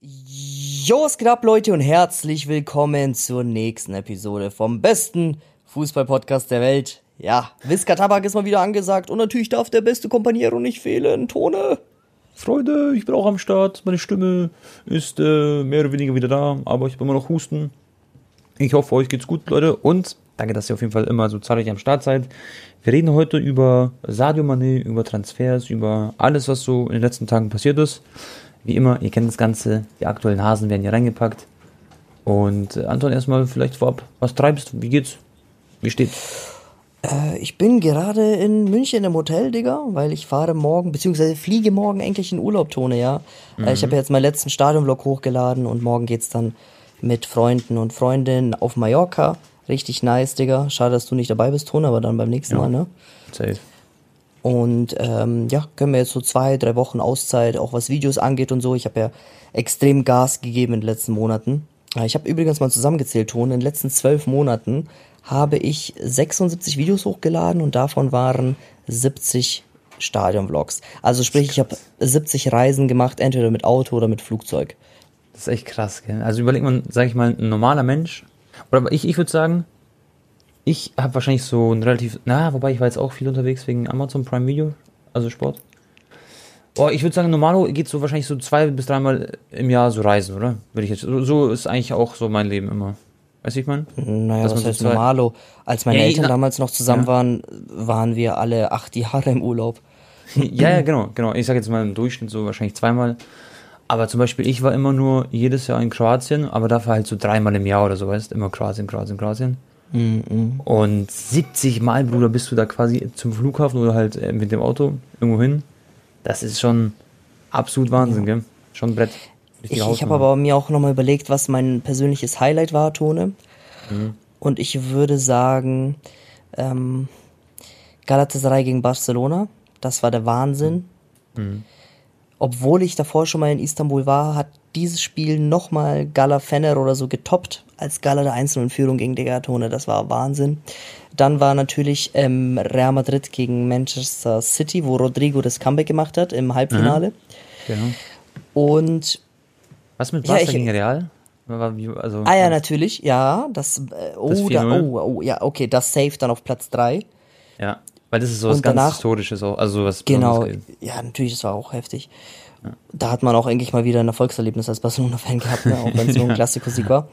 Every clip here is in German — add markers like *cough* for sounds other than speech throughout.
Jo, es geht ab, Leute, und herzlich willkommen zur nächsten Episode vom besten Fußball-Podcast der Welt. Ja, Wiska Tabak ist mal wieder angesagt und natürlich darf der beste Kompaniero nicht fehlen, Tone. Freunde, ich bin auch am Start. Meine Stimme ist äh, mehr oder weniger wieder da, aber ich bin immer noch husten. Ich hoffe, euch geht's gut, Leute. Und danke, dass ihr auf jeden Fall immer so zahlreich am Start seid. Wir reden heute über Sadio Mané, über Transfers, über alles, was so in den letzten Tagen passiert ist. Wie immer, ihr kennt das Ganze, die aktuellen Hasen werden hier reingepackt. Und äh, Anton, erstmal vielleicht vorab, was treibst, wie geht's, wie steht's? Äh, ich bin gerade in München im Hotel, Digga, weil ich fahre morgen, beziehungsweise fliege morgen eigentlich in Urlaub, Tone, ja. Mhm. Äh, ich habe jetzt meinen letzten Stadionvlog hochgeladen und morgen geht's dann mit Freunden und Freundinnen auf Mallorca. Richtig nice, Digga. Schade, dass du nicht dabei bist, Tone, aber dann beim nächsten ja. Mal, ne? Safe. Und ähm, ja, können wir jetzt so zwei, drei Wochen Auszeit, auch was Videos angeht und so. Ich habe ja extrem Gas gegeben in den letzten Monaten. Äh, ich habe übrigens mal zusammengezählt, Ton. In den letzten zwölf Monaten habe ich 76 Videos hochgeladen und davon waren 70 Stadionvlogs. Also sprich, ich habe 70 Reisen gemacht, entweder mit Auto oder mit Flugzeug. Das ist echt krass, gell? Also überlegt man, sag ich mal, ein normaler Mensch, oder ich, ich würde sagen, ich habe wahrscheinlich so ein relativ, na, wobei ich war jetzt auch viel unterwegs wegen Amazon Prime Video, also Sport. Oh, ich würde sagen, normalo geht so wahrscheinlich so zwei bis dreimal im Jahr so reisen, oder? Würde ich jetzt. So ist eigentlich auch so mein Leben immer. Weißt du, ich meine? Naja, Dass was heißt so normalo? Als meine ja, Eltern na, damals noch zusammen ja. waren, waren wir alle acht Jahre im Urlaub. *laughs* ja, ja, genau, genau. Ich sage jetzt mal im Durchschnitt so wahrscheinlich zweimal. Aber zum Beispiel, ich war immer nur jedes Jahr in Kroatien, aber dafür halt so dreimal im Jahr oder so, weißt Immer Kroatien, Kroatien, Kroatien. Mhm. Und 70 Mal, Bruder, bist du da quasi zum Flughafen oder halt äh, mit dem Auto irgendwo hin. Das ist schon absolut Wahnsinn, ja. gell? Schon ein Brett. Ich, ich habe aber mir auch nochmal überlegt, was mein persönliches Highlight war, Tone. Mhm. Und ich würde sagen, ähm, Galatasaray gegen Barcelona. Das war der Wahnsinn. Mhm. Obwohl ich davor schon mal in Istanbul war, hat dieses Spiel nochmal Gala Fenner oder so getoppt, als Gala der Einzelnen Führung gegen Degatone. Das war Wahnsinn. Dann war natürlich ähm, Real Madrid gegen Manchester City, wo Rodrigo das Comeback gemacht hat im Halbfinale. Mhm. Genau. Und was mit Barca ja, gegen Real? Also, ah ja, natürlich, ja. Das, äh, oh, das da, oh, oh, ja, okay, das safe dann auf Platz 3. Ja, weil das ist so was ganz Historisches auch, also was Genau, ja, natürlich, das war auch heftig. Ja. Da hat man auch eigentlich mal wieder ein Erfolgserlebnis als Barcelona-Fan gehabt, ne? auch wenn es *laughs* nur ein Klassiker-Sieg war.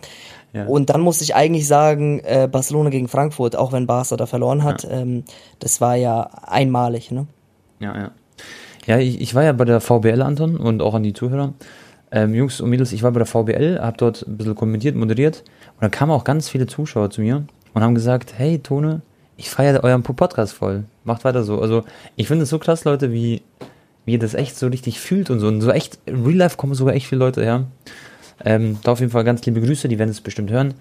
Ja. Und dann muss ich eigentlich sagen, äh, Barcelona gegen Frankfurt, auch wenn Barca da verloren hat, ja. ähm, das war ja einmalig, ne? Ja, ja. Ja, ich, ich war ja bei der VBL, Anton, und auch an die Zuhörer. Ähm, Jungs und Mädels, ich war bei der VBL, habe dort ein bisschen kommentiert, moderiert. Und da kamen auch ganz viele Zuschauer zu mir und haben gesagt, hey Tone, ich feiere euren Podcast voll. Macht weiter so. Also ich finde es so krass, Leute, wie, wie ihr das echt so richtig fühlt und so. Und so echt, in Real Life kommen sogar echt viele Leute her. Ähm, da auf jeden Fall ganz liebe Grüße, die werden es bestimmt hören.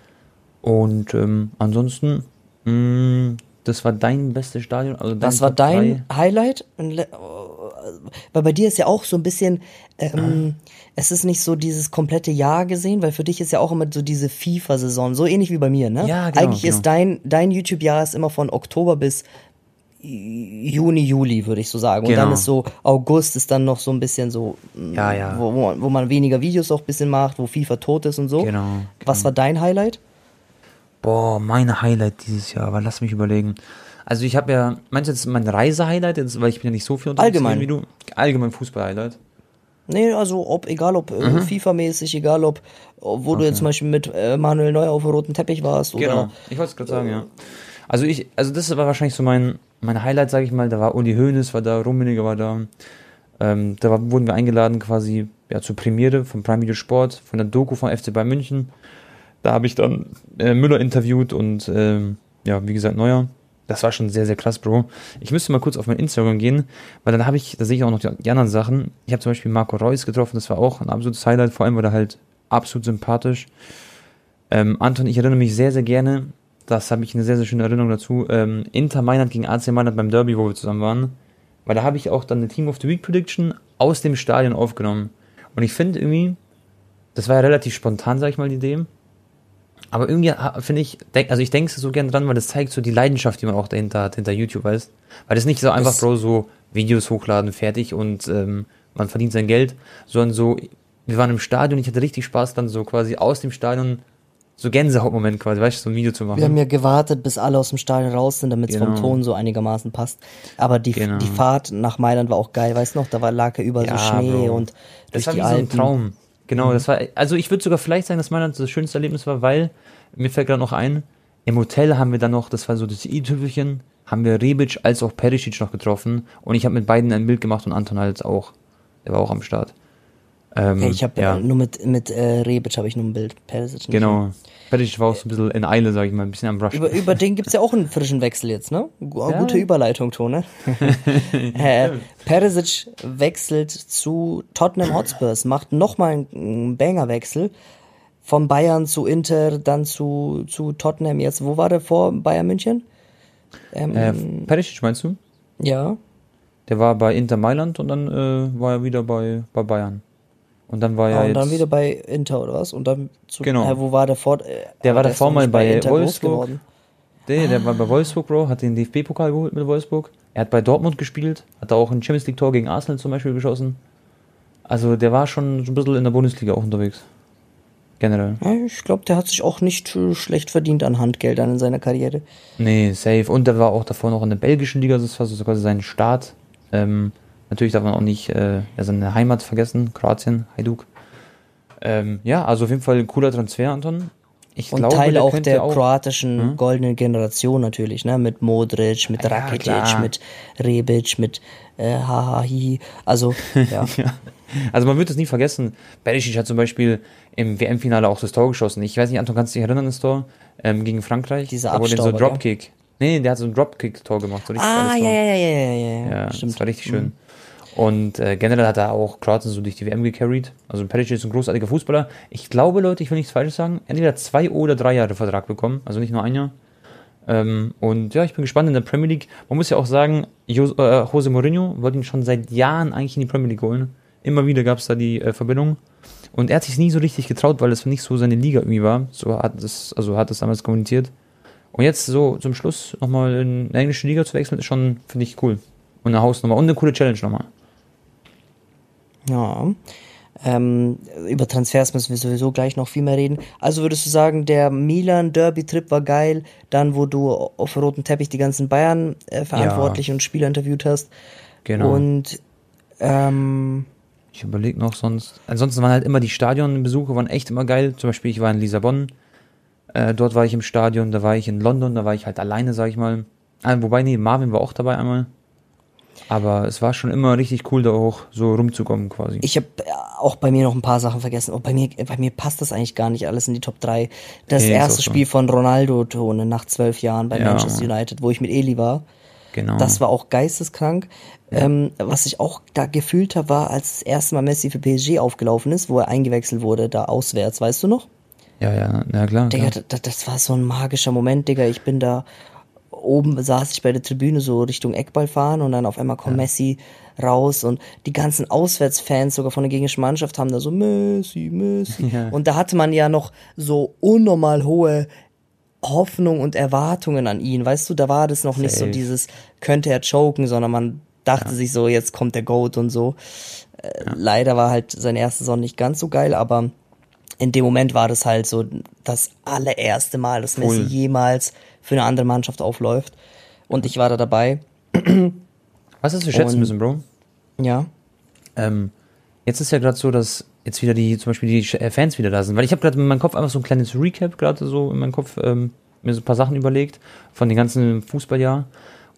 Und ähm, ansonsten, mh, mm, das war dein bestes Stadion. Also das war dein Highlight? Weil bei dir ist ja auch so ein bisschen, ähm, ah. es ist nicht so dieses komplette Jahr gesehen, weil für dich ist ja auch immer so diese FIFA-Saison, so ähnlich wie bei mir, ne? Ja, genau, Eigentlich genau. ist dein, dein YouTube-Jahr ist immer von Oktober bis Juni, Juli, würde ich so sagen. Genau. Und dann genau. ist so, August ist dann noch so ein bisschen so, ja, ja. Wo, wo, man, wo man weniger Videos auch ein bisschen macht, wo FIFA tot ist und so. Genau. Was genau. war dein Highlight? Boah, mein Highlight dieses Jahr, aber lass mich überlegen. Also ich habe ja, meinst du jetzt mein Reise-Highlight, weil ich bin ja nicht so viel unterwegs Allgemein. wie du? Allgemein Fußball-Highlight. Nee, also ob, egal ob äh, mhm. FIFA-mäßig, egal ob, wo okay. du jetzt zum Beispiel mit äh, Manuel Neuer auf dem roten Teppich warst. Oder, genau, ich wollte es gerade sagen, ja. Also ich, also das war wahrscheinlich so mein, mein Highlight, sage ich mal. Da war Uli Hoeneß, war da, Rummeniger war da. Ähm, da war, wurden wir eingeladen quasi ja, zur Premiere von Prime Video Sport, von der Doku von FC Bayern München. Da habe ich dann äh, Müller interviewt und ähm, ja, wie gesagt, Neuer. Das war schon sehr, sehr krass, Bro. Ich müsste mal kurz auf mein Instagram gehen, weil dann habe ich, da sehe ich auch noch die, die anderen Sachen. Ich habe zum Beispiel Marco Reus getroffen, das war auch ein absolutes Highlight, vor allem war er halt absolut sympathisch. Ähm, Anton, ich erinnere mich sehr, sehr gerne das habe ich eine sehr, sehr schöne Erinnerung dazu. Ähm, Inter Mailand gegen AC Mailand beim Derby, wo wir zusammen waren. Weil da habe ich auch dann eine Team of the Week Prediction aus dem Stadion aufgenommen. Und ich finde irgendwie, das war ja relativ spontan, sag ich mal, die Idee. Aber irgendwie finde ich, denk, also ich denke so gern dran, weil das zeigt so die Leidenschaft, die man auch dahinter hat, hinter YouTube, weißt Weil das nicht so einfach, Bro, so Videos hochladen, fertig und ähm, man verdient sein Geld, sondern so, wir waren im Stadion, ich hatte richtig Spaß, dann so quasi aus dem Stadion so Gänsehautmoment quasi, weißt du, so ein Video zu machen. Wir haben ja gewartet, bis alle aus dem Stadion raus sind, damit es Genau. vom Ton so einigermaßen passt. Aber die, Genau. die Fahrt nach Mailand war auch geil, weißt du noch? Da war, lag ja überall so Schnee Bro. und das durch war die wie so ein Alpen. Traum. Genau, das war, also ich würde sogar vielleicht sagen, dass Mailand das schönste Erlebnis war, weil, mir fällt gerade noch ein, im Hotel haben wir dann noch, das war so das i-Tüpfelchen, haben wir Rebic als auch Perisic noch getroffen und ich habe mit beiden ein Bild gemacht und Anton halt auch, der war auch am Start. Ähm, Ja, ich habe ja, nur mit, mit äh, Rebic habe ich nur ein Bild. Perisic nicht. genau. Perisic war auch so ein bisschen in Eile, sag ich mal, ein bisschen am Rush. Über, über den gibt's ja auch einen frischen Wechsel jetzt, ne? Gu- Ja. Gute Überleitung, Tone. *laughs* äh, Perisic wechselt zu Tottenham Hotspurs, macht nochmal einen Banger-Wechsel. Von Bayern zu Inter, dann zu, zu Tottenham jetzt. Wo war der vor Bayern München? Ähm, äh, Perisic meinst du? ja. Der war bei Inter Mailand und dann äh, war er wieder bei, bei Bayern. Und dann war er Ah, und jetzt, dann wieder bei Inter oder was? Und dann zu, Genau. Äh, wo war der vor? Äh, Der war davor mal nicht bei Inter Wolfsburg. geworden. Der, der Ah. war bei Wolfsburg, Bro, hat den DFB-Pokal geholt mit Wolfsburg. Er hat bei Dortmund gespielt, hat da auch ein Champions League-Tor gegen Arsenal zum Beispiel geschossen. Also der war schon so ein bisschen in der Bundesliga auch unterwegs. Generell. Ja, ich glaube, der hat sich auch nicht schlecht verdient an Handgeldern in seiner Karriere. Nee, safe. Und der war auch davor noch in der belgischen Liga, das war so quasi sein Start. Ähm, natürlich darf man auch nicht äh, ja, seine Heimat vergessen, Kroatien, Hajduk. Ähm, ja, also auf jeden Fall ein cooler Transfer, Anton. Ich Und glaube, Teil auch der auch, kroatischen goldenen Generation natürlich, ne? Mit Modric, mit Ja, Rakitic, klar. mit Rebic, mit äh, Hahahi. Also, *laughs* ja. Ja. Also man wird es nie vergessen. Perisic hat zum Beispiel im WM-Finale auch das Tor geschossen. Ich weiß nicht, Anton, kannst du dich erinnern, das Tor ähm, gegen Frankreich? Dieser Da wurde so Dropkick. Nee, der hat so ein Dropkick-Tor gemacht. So ah, ja, ja, ja, ja, ja, ja, Ja, stimmt. das war richtig schön. Und äh, generell hat er auch Kroatien so durch die WM gecarried. Also Perisic ist ein großartiger Fußballer. Ich glaube, Leute, ich will nichts Falsches sagen, entweder zwei oder drei Jahre Vertrag bekommen, also nicht nur ein Jahr. Ähm, und ja, ich bin gespannt in der Premier League. Man muss ja auch sagen, Jo äh, Jose Mourinho wollte ihn schon seit Jahren eigentlich in die Premier League holen. Immer wieder gab es da die äh, Verbindung. Und er hat sich nie so richtig getraut, weil es nicht so seine Liga irgendwie war. So hat es, also hat es damals kommuniziert. Und jetzt so zum Schluss nochmal in eine englische Liga zu wechseln, ist schon, finde ich, cool. Und eine Hausnummer und eine coole Challenge nochmal. Ja. Ähm, über Transfers müssen wir sowieso gleich noch viel mehr reden. Also würdest du sagen, der Milan Derby Trip war geil, dann wo du auf roten Teppich die ganzen Bayern äh, Verantwortlichen und Spieler interviewt hast. Genau. Und ähm, Ich überlege noch sonst. Ansonsten waren halt immer die Stadionbesuche, waren echt immer geil. Zum Beispiel, ich war in Lissabon. Äh, dort war ich im Stadion, da war ich in London, da war ich halt alleine, sag ich mal. Ah, wobei, nee, Marvin war auch dabei einmal. Aber es war schon immer richtig cool, da auch so rumzukommen quasi. ich habe auch bei mir noch ein paar Sachen vergessen. Und bei mir, bei mir passt das eigentlich gar nicht alles in die Top 3. Das ist erste. Spiel von Ronaldo Tone nach zwölf Jahren bei Ja. Manchester United, wo ich mit Eli war. genau. Das war auch geisteskrank. Ähm, was ich auch da gefühlt habe, war, als das erste Mal Messi für PSG aufgelaufen ist, wo er eingewechselt wurde, da auswärts, weißt du noch? ja, ja, ja, klar. Digga, klar. das, das war so ein magischer Moment, Digga. Ich bin da oben, saß ich bei der Tribüne so Richtung Eckball fahren und dann auf einmal kommt Messi raus und die ganzen Auswärtsfans sogar von der gegnerischen Mannschaft haben da so Messi, Messi. Ja. Und da hatte man ja noch so unnormal hohe Hoffnung und Erwartungen an ihn, weißt du, da war das noch nicht so Safe. dieses, könnte er choken, sondern man dachte sich so, jetzt kommt der Goat und so. Äh, Leider war halt seine erste Saison nicht ganz so geil, aber in dem Moment war das halt so das allererste Mal, dass Messi Voll. jemals für eine andere Mannschaft aufläuft. Und ich war da dabei. Was ist zu schätzen Und- müssen, Bro? Ja. Ähm, jetzt ist ja gerade so, dass jetzt wieder die, zum Beispiel die äh, Fans wieder da sind. Weil ich habe gerade in meinem Kopf einfach so ein kleines Recap gerade so in meinem Kopf ähm, mir so ein paar Sachen überlegt von den ganzen Fußballjahr.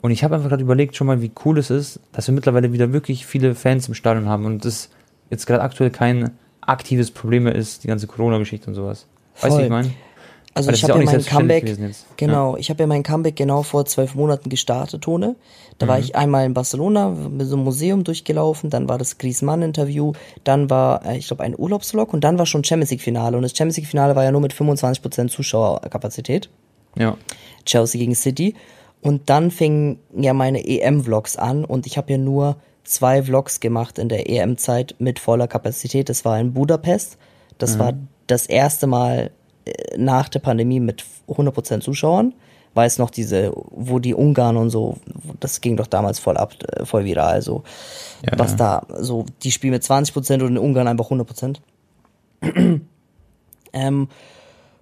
Und ich habe einfach gerade überlegt schon mal, wie cool es ist, dass wir mittlerweile wieder wirklich viele Fans im Stadion haben und das jetzt gerade aktuell kein aktives Problem mehr ist, die ganze Corona-Geschichte und sowas. Weißt du, ich meine? Also ich habe ja mein Comeback, genau, ich habe ja mein Comeback genau vor zwölf Monaten gestartet, Tone. Da Mhm. war ich einmal in Barcelona, mit so einem Museum durchgelaufen, dann war das Griezmann-Interview, dann war, äh, ich glaube, ein Urlaubsvlog und dann war schon Champions League-Finale. Und das Champions League-Finale war ja nur mit 25% Zuschauerkapazität. Ja. Chelsea gegen City. Und dann fingen ja meine EM-Vlogs an und ich habe ja nur zwei Vlogs gemacht in der EM-Zeit mit voller Kapazität. Das war in Budapest. Das war das erste Mal nach der Pandemie mit 100% Zuschauern. Weiß noch diese, wo die Ungarn und so, das ging doch damals voll ab, äh, voll viral, so. Ja, was ja. da, so, die spielen mit 20% und in Ungarn einfach 100%. *clears throat* ähm,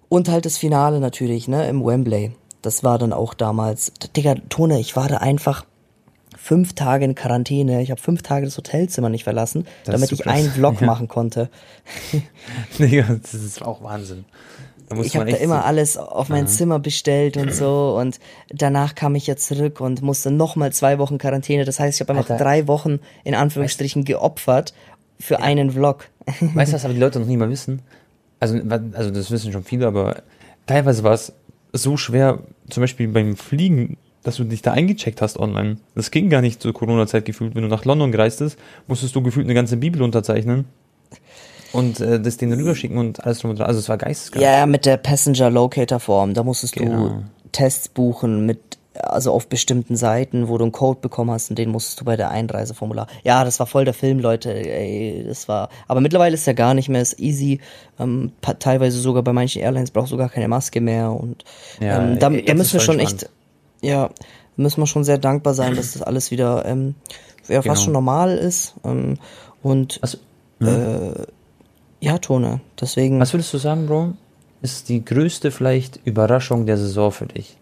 und halt das Finale natürlich, ne, im Wembley. Das war dann auch damals. Digga, Tone, ich war da einfach fünf Tage in Quarantäne. Ich habe fünf Tage das Hotelzimmer nicht verlassen, Das damit ich einen Vlog *laughs* Ja. machen konnte. *laughs* Digga, das ist auch Wahnsinn. Ich habe da immer so- alles auf mein Zimmer bestellt und so und danach kam ich ja zurück und musste nochmal zwei Wochen Quarantäne. Das heißt, ich habe einfach Alter. drei Wochen in Anführungsstrichen geopfert für einen Vlog. *laughs* Weißt du, was aber die Leute noch nie mal wissen? Also, also das wissen schon viele, aber teilweise war es so schwer, zum Beispiel beim Fliegen, dass du dich da eingecheckt hast online. Das ging gar nicht zur Corona-Zeit gefühlt. Wenn du nach London gereist bist, musstest du gefühlt eine ganze Bibel unterzeichnen und äh, das denen rüberschicken und alles drum und dran. Also es war geisteskrank. Ja, mit der Passenger Locator Form. Da musstest Genau. du Tests buchen mit, also auf bestimmten Seiten, wo du einen Code bekommen hast und den musstest du bei der Einreiseformular. Ja, das war voll der Film, Leute. Ey, das war, aber mittlerweile ist ja gar nicht mehr, ist easy. Ähm, teilweise sogar bei manchen Airlines brauchst du gar keine Maske mehr und Ja, ähm, da, da müssen wir schon entspannt. echt, ja, müssen wir schon sehr dankbar sein, dass das alles wieder, ähm, ja, fast Genau. schon normal ist. Ähm, und Was, ja, Tone, deswegen. was würdest du sagen, Bro? Ist die größte vielleicht Überraschung der Saison für dich?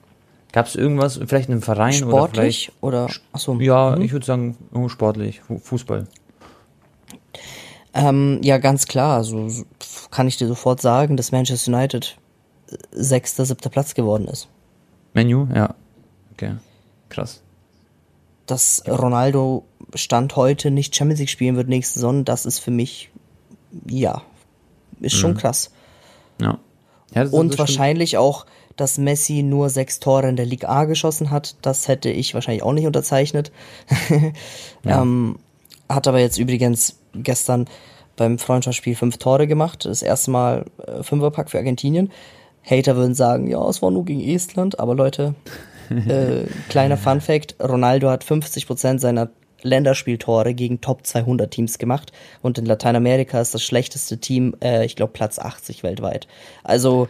Gab es irgendwas, vielleicht in einem Verein oder vielleicht Sportlich oder, achso. Ja, ich würde sagen, sportlich, Fu- Fußball. Ähm, ja, ganz klar. Also so- kann ich dir sofort sagen, dass Manchester United äh, sechster, siebter Platz geworden ist. Menu, ja. Okay. Krass. Dass Ronaldo Stand heute nicht Champions League spielen wird nächste Saison, das ist für mich, ja, ist schon krass. Ja. ja Und stimmt. wahrscheinlich auch, dass Messi nur sechs Tore in der Liga A geschossen hat. Das hätte ich wahrscheinlich auch nicht unterzeichnet. *laughs* ähm, hat aber jetzt übrigens gestern beim Freundschaftsspiel fünf Tore gemacht. Das erste Mal äh, Fünferpack für Argentinien. Hater würden sagen, ja, es war nur gegen Estland. Aber Leute, *laughs* äh, kleiner Fun Fact, Ronaldo hat 50% seiner Länderspieltore gegen Top 200 Teams gemacht. Und in Lateinamerika ist das schlechteste Team, äh, ich glaube, Platz 80 weltweit. Also,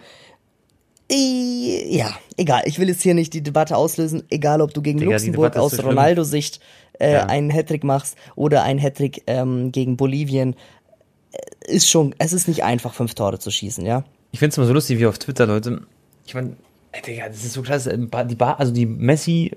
ja, egal. Ich will jetzt hier nicht die Debatte auslösen. Egal, ob du gegen Digga, Luxemburg aus so. Ronaldo-Sicht äh, Ja. einen Hattrick machst oder einen Hattrick ähm, gegen Bolivien. Äh, Ist schon, es ist nicht einfach, fünf Tore zu schießen, ja. Ich finde es immer so lustig, wie auf Twitter Leute. Ich meine, Digga, das ist so krass. äh, Die Ba- also die Messi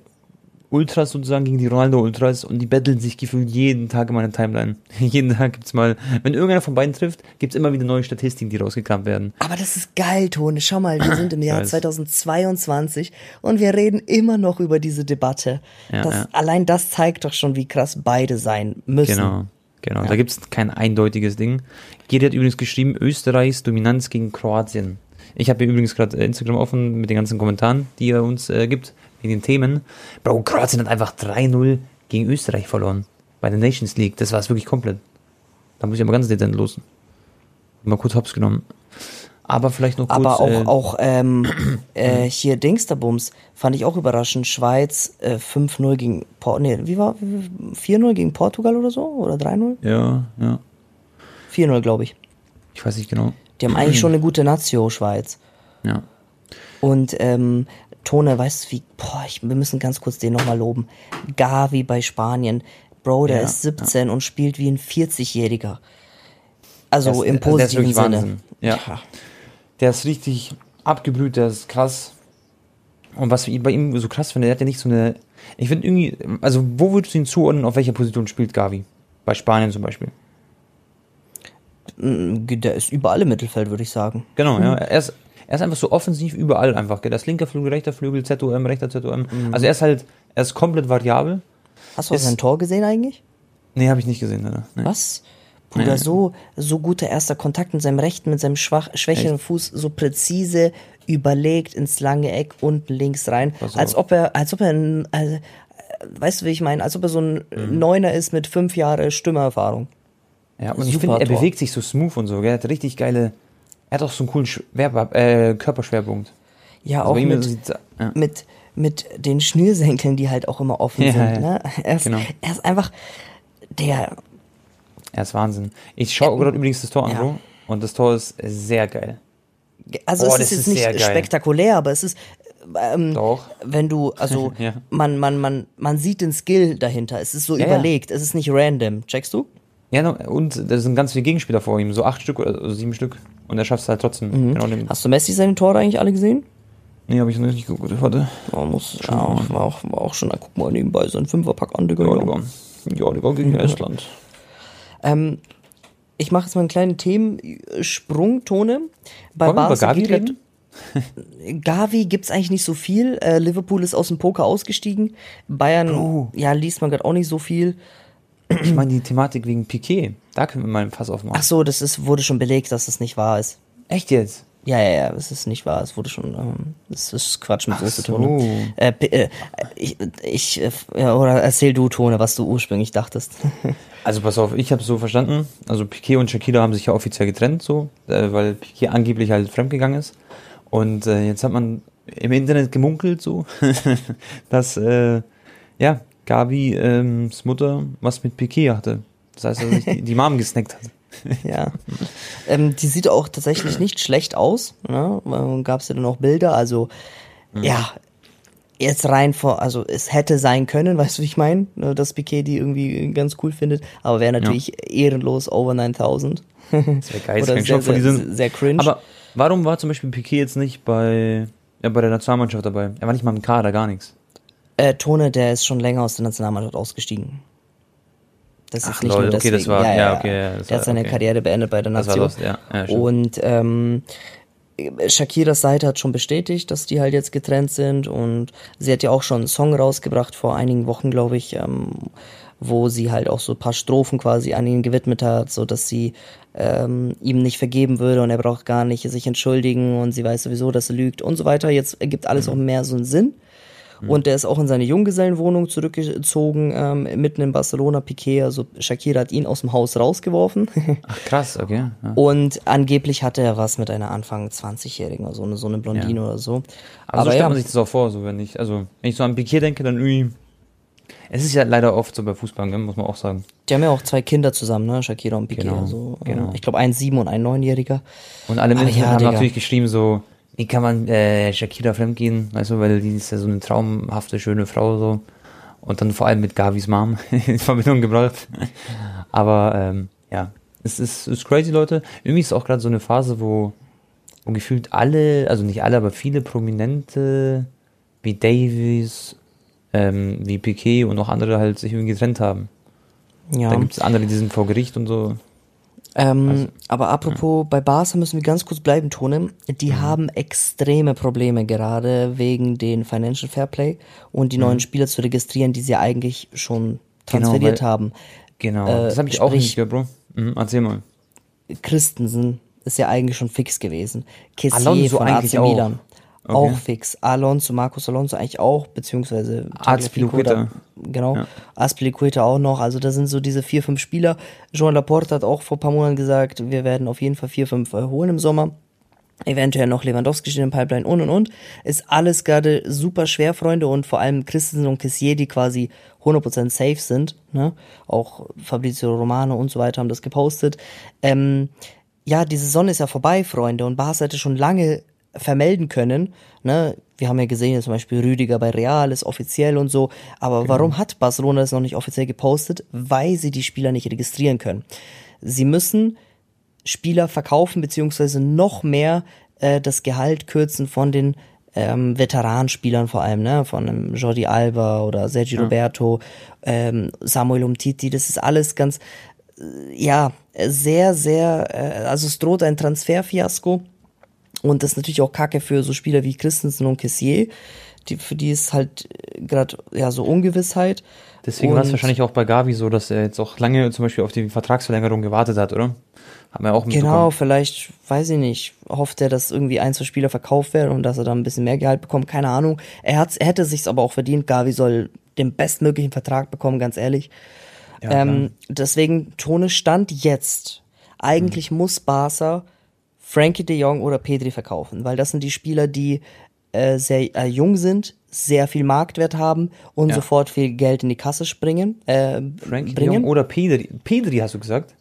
Ultras sozusagen gegen die Ronaldo Ultras und die betteln sich gefühlt jeden Tag in meiner Timeline. *laughs* jeden Tag gibt's mal, wenn irgendeiner von beiden trifft, gibt's immer wieder neue Statistiken, die rausgekramt werden. Aber das ist geil, Tone. Schau mal, wir sind im *clears throat* Jahr weiß. 2022 und wir reden immer noch über diese Debatte. Ja, das, ja. Allein das zeigt doch schon, wie krass beide sein müssen. Genau, genau. Da gibt's kein eindeutiges Ding. Geri hat übrigens geschrieben, Österreichs Dominanz gegen Kroatien. Ich habe übrigens gerade Instagram offen mit den ganzen Kommentaren, die er uns äh, gibt, wegen den Themen. Bro, Kroatien hat einfach 3-0 gegen Österreich verloren. Bei der Nations League. Das war es wirklich komplett. Da muss ich aber ganz dezent los. Mal kurz hops genommen. Aber vielleicht noch kurz. Aber auch, äh, auch ähm, *clears throat* äh, hier Dingsterbums fand ich auch überraschend. Schweiz äh, 5-0 gegen Portugal. Nee, wie war? 4-0 gegen Portugal oder so? Oder 3-0? Ja, ja. 4-0, glaube ich. Ich weiß nicht genau. Die haben eigentlich *clears throat* schon eine gute Nazio, Schweiz. Ja. Und ähm, Tone, weißt du wie, boah, ich, wir müssen ganz kurz den nochmal loben. Gavi bei Spanien. Bro, der Ja, ist 17 und spielt wie ein 40-Jähriger. Also Das- im also der ist positiven Sinne. Wahnsinn. Ja. Der ist richtig abgebrüht, der ist krass. Und was ich bei ihm so krass finde, der hat ja nicht so eine. Ich finde irgendwie, also wo würdest du ihn zuordnen, auf welcher Position spielt Gavi? Bei Spanien zum Beispiel. Der ist überall im Mittelfeld, würde ich sagen. Genau, ja. Er ist, er ist einfach so offensiv überall einfach. Gell? Das linker Flügel, rechter Flügel, ZOM, rechter ZOM. Also er ist halt, er ist komplett variabel. Hast du Ist- sein Tor gesehen eigentlich? Nee, habe ich nicht gesehen, leider. Nee. Was? Bruder, Nee. so, so guter erster Kontakt mit seinem rechten, mit seinem schwach, schwächeren Fuß, so präzise überlegt ins lange Eck unten links rein. Als ob er, als ob er ein, also, weißt du, wie ich meine? Als ob er so ein Mhm. Neuner ist mit fünf Jahre Stimmererfahrung. Ja, und ich Super finde, er bewegt sich so smooth und so. Gell? Er hat richtig geile. Er hat auch so einen coolen Schwer äh, Körperschwerpunkt. Ja, Also auch mit, sieht's- ja. mit, mit den Schnürsenkeln, die halt auch immer offen Ja, sind. ja. Ne? Er, ist, Genau. er ist einfach der, Er ist Wahnsinn. Ich schaue gerade übrigens das Tor an, Ja. Bro. Und das Tor ist sehr geil. also Oh, es ist jetzt ist nicht spektakulär, aber es ist, ähm, Doch. wenn du, *laughs* also Ja. man, man, man, man sieht den Skill dahinter. Es ist so Ja, ja. überlegt, es ist nicht random. Checkst du? Ja, und da sind ganz viele Gegenspieler vor ihm, so acht Stück oder also sieben Stück. Und er schafft es halt trotzdem. Mhm. Genau dem, Hast du Messi seine Tore eigentlich alle gesehen? nee, habe ich noch nicht geguckt. Warte. Man muss, ja, war, auch, war auch schon, guck mal nebenbei, so ein Fünferpack an, Digga. Ja, ja. Digga. Ja, Digga, gegen Estland. Ähm, ich mache jetzt mal einen kleinen Themensprung, Tone. Bei Wollen Barca Gavi reden? *laughs* Gavi gibt's eigentlich nicht so viel. Äh, Liverpool ist aus dem Poker ausgestiegen. Bayern, Bro. ja, liest man gerade auch nicht so viel. Ich meine die Thematik wegen Piquet. Da können wir mal ein Fass aufmachen. Ach so, das ist, wurde schon belegt, dass das nicht wahr ist. Echt jetzt? Ja, ja, ja, das ist nicht wahr. Es wurde schon, ähm, das ist Quatsch mit Ach so. Tone. Äh, äh, ich, ich, äh, oder erzähl du, Tone, was du ursprünglich dachtest. *laughs* Also pass auf, ich habe so verstanden, also Piquet und Shakira haben sich ja offiziell getrennt, so, äh, weil Piquet angeblich halt fremdgegangen ist. Und äh, jetzt hat man im Internet gemunkelt, so, *laughs* dass, äh, ja, Gabi, ähm, Mutter was mit Piquet hatte. Das heißt, dass sich die, die Mom gesnackt hat. *laughs* ja. ähm, die sieht auch tatsächlich nicht schlecht aus. Ne? Gab es ja dann auch Bilder. Also, ja, jetzt rein vor, also es hätte sein können, *laughs* weißt du, wie ich meine? Ne, Dass Piquet die irgendwie ganz cool findet. Aber wäre natürlich ehrenlos over 9000. Das wäre geil, *laughs* Oder sehr, sehr, diesem. sehr cringe. Aber warum war zum Beispiel Piquet jetzt nicht bei, ja, bei der Nationalmannschaft dabei? Er war nicht mal im Kader, gar nichts. Äh, Tone, der ist schon länger aus der Nationalmannschaft ausgestiegen. Das ist Ach, nicht lol, nur okay, das war- ja, okay, ja, das der war- hat seine okay. Karriere beendet bei der Das war Nation. lost, ja. ja und ähm, Shakiras Seite hat schon bestätigt, dass die halt jetzt getrennt sind und sie hat ja auch schon einen Song rausgebracht vor einigen Wochen, glaube ich, ähm, wo sie halt auch so ein paar Strophen quasi an ihn gewidmet hat, so dass sie ähm, ihm nicht vergeben würde und er braucht gar nicht sich entschuldigen und sie weiß sowieso, dass er lügt und so weiter. Jetzt ergibt alles auch mehr so einen Sinn. Und der ist auch in seine Junggesellenwohnung zurückgezogen, ähm, mitten in Barcelona, Piquet, also Shakira hat ihn aus dem Haus rausgeworfen. *laughs* Ach krass, okay. Ja. Und angeblich hatte er was mit einer Anfang 20-Jährigen oder so, eine, so eine Blondine oder so. Aber, so stellt ja, man sich das auch vor, so wenn ich, also wenn ich so an Piquet denke, dann irgendwie. Es ist ja leider oft so bei Fußball, gell, muss man auch sagen. die haben ja auch zwei Kinder zusammen, ne? Shakira und Piquet. Genau, also, äh, genau. Ich glaube, ein Sieben- und ein Neunjähriger. Und alle Aber Menschen ja, haben Digga. natürlich geschrieben so, wie kann man äh, Shakira fremdgehen, weißt du, weil die ist ja so eine traumhafte, schöne Frau so. Und dann vor allem mit Gavis Mom *laughs* in Verbindung gebracht. Aber ähm, ja, es ist, ist crazy, Leute. Irgendwie ist auch gerade so eine Phase, wo, wo gefühlt alle, also nicht alle, aber viele Prominente wie Davies, ähm, wie Piquet und auch andere halt sich irgendwie getrennt haben. Ja. Da gibt es andere, die sind vor Gericht und so. Ähm, Also, aber apropos, bei Barca müssen wir ganz kurz bleiben, Tone. Die Mhm. haben extreme Probleme gerade wegen den Financial Fairplay und die neuen Spieler zu registrieren, die sie eigentlich schon Mhm. Genau, transferiert weil- haben. Genau, Äh, das habe ich auch sprich- nicht gehört, Bro. Mhm, erzähl mal. Christensen ist ja eigentlich schon fix gewesen. Kessier Alonso von eigentlich AC auch. Milan. Okay. Auch fix. Alonso, Marcos Alonso eigentlich auch, beziehungsweise Azpilicueta. Genau. Ja. Aspilicueta auch noch. Also da sind so diese vier, fünf Spieler. Joan Laporte hat auch vor ein paar Monaten gesagt, wir werden auf jeden Fall vier, fünf äh, holen im Sommer. Eventuell noch Lewandowski steht im Pipeline und und und. Ist alles gerade super schwer, Freunde, und vor allem Christensen und Kessier, die quasi 100% safe sind. Ne? Auch Fabrizio Romano und so weiter haben das gepostet. Ähm, ja, die Saison ist ja vorbei, Freunde, und Barca hätte schon lange vermelden können. Ne? Wir haben ja gesehen, zum Beispiel Rüdiger bei Real ist offiziell und so. Aber warum hat Barcelona das noch nicht offiziell gepostet? Weil sie die Spieler nicht registrieren können. Sie müssen Spieler verkaufen, beziehungsweise noch mehr äh, das Gehalt kürzen von den ähm, Veteranspielern vor allem, ne, von einem Jordi Alba oder Sergio Roberto, ähm, Samuel Umtiti, das ist alles ganz, äh, ja, sehr, sehr, äh, also es droht ein Transferfiasko und das ist natürlich auch kacke für so Spieler wie Christensen und Kessier, die, für die ist halt gerade, ja, so Ungewissheit. Deswegen war es wahrscheinlich auch bei Gavi so, dass er jetzt auch lange zum Beispiel auf die Vertragsverlängerung gewartet hat, oder? Haben wir auch mitbekommen. Genau, vielleicht, weiß ich nicht, hofft er, dass irgendwie ein, zwei Spieler verkauft werden und dass er dann ein bisschen mehr Gehalt bekommt, keine Ahnung. Er, hat's, er hätte sich's aber auch verdient, Gavi soll den bestmöglichen Vertrag bekommen, ganz ehrlich. Ja, ähm, deswegen, Tone stand jetzt. Eigentlich muss Barca Frankie de Jong oder Pedri verkaufen, weil das sind die Spieler, die äh, sehr äh, jung sind, sehr viel Marktwert haben und Ja. sofort viel Geld in die Kasse springen. Äh, Frankie de bringen. Jong oder Pedri. Pedri hast du gesagt?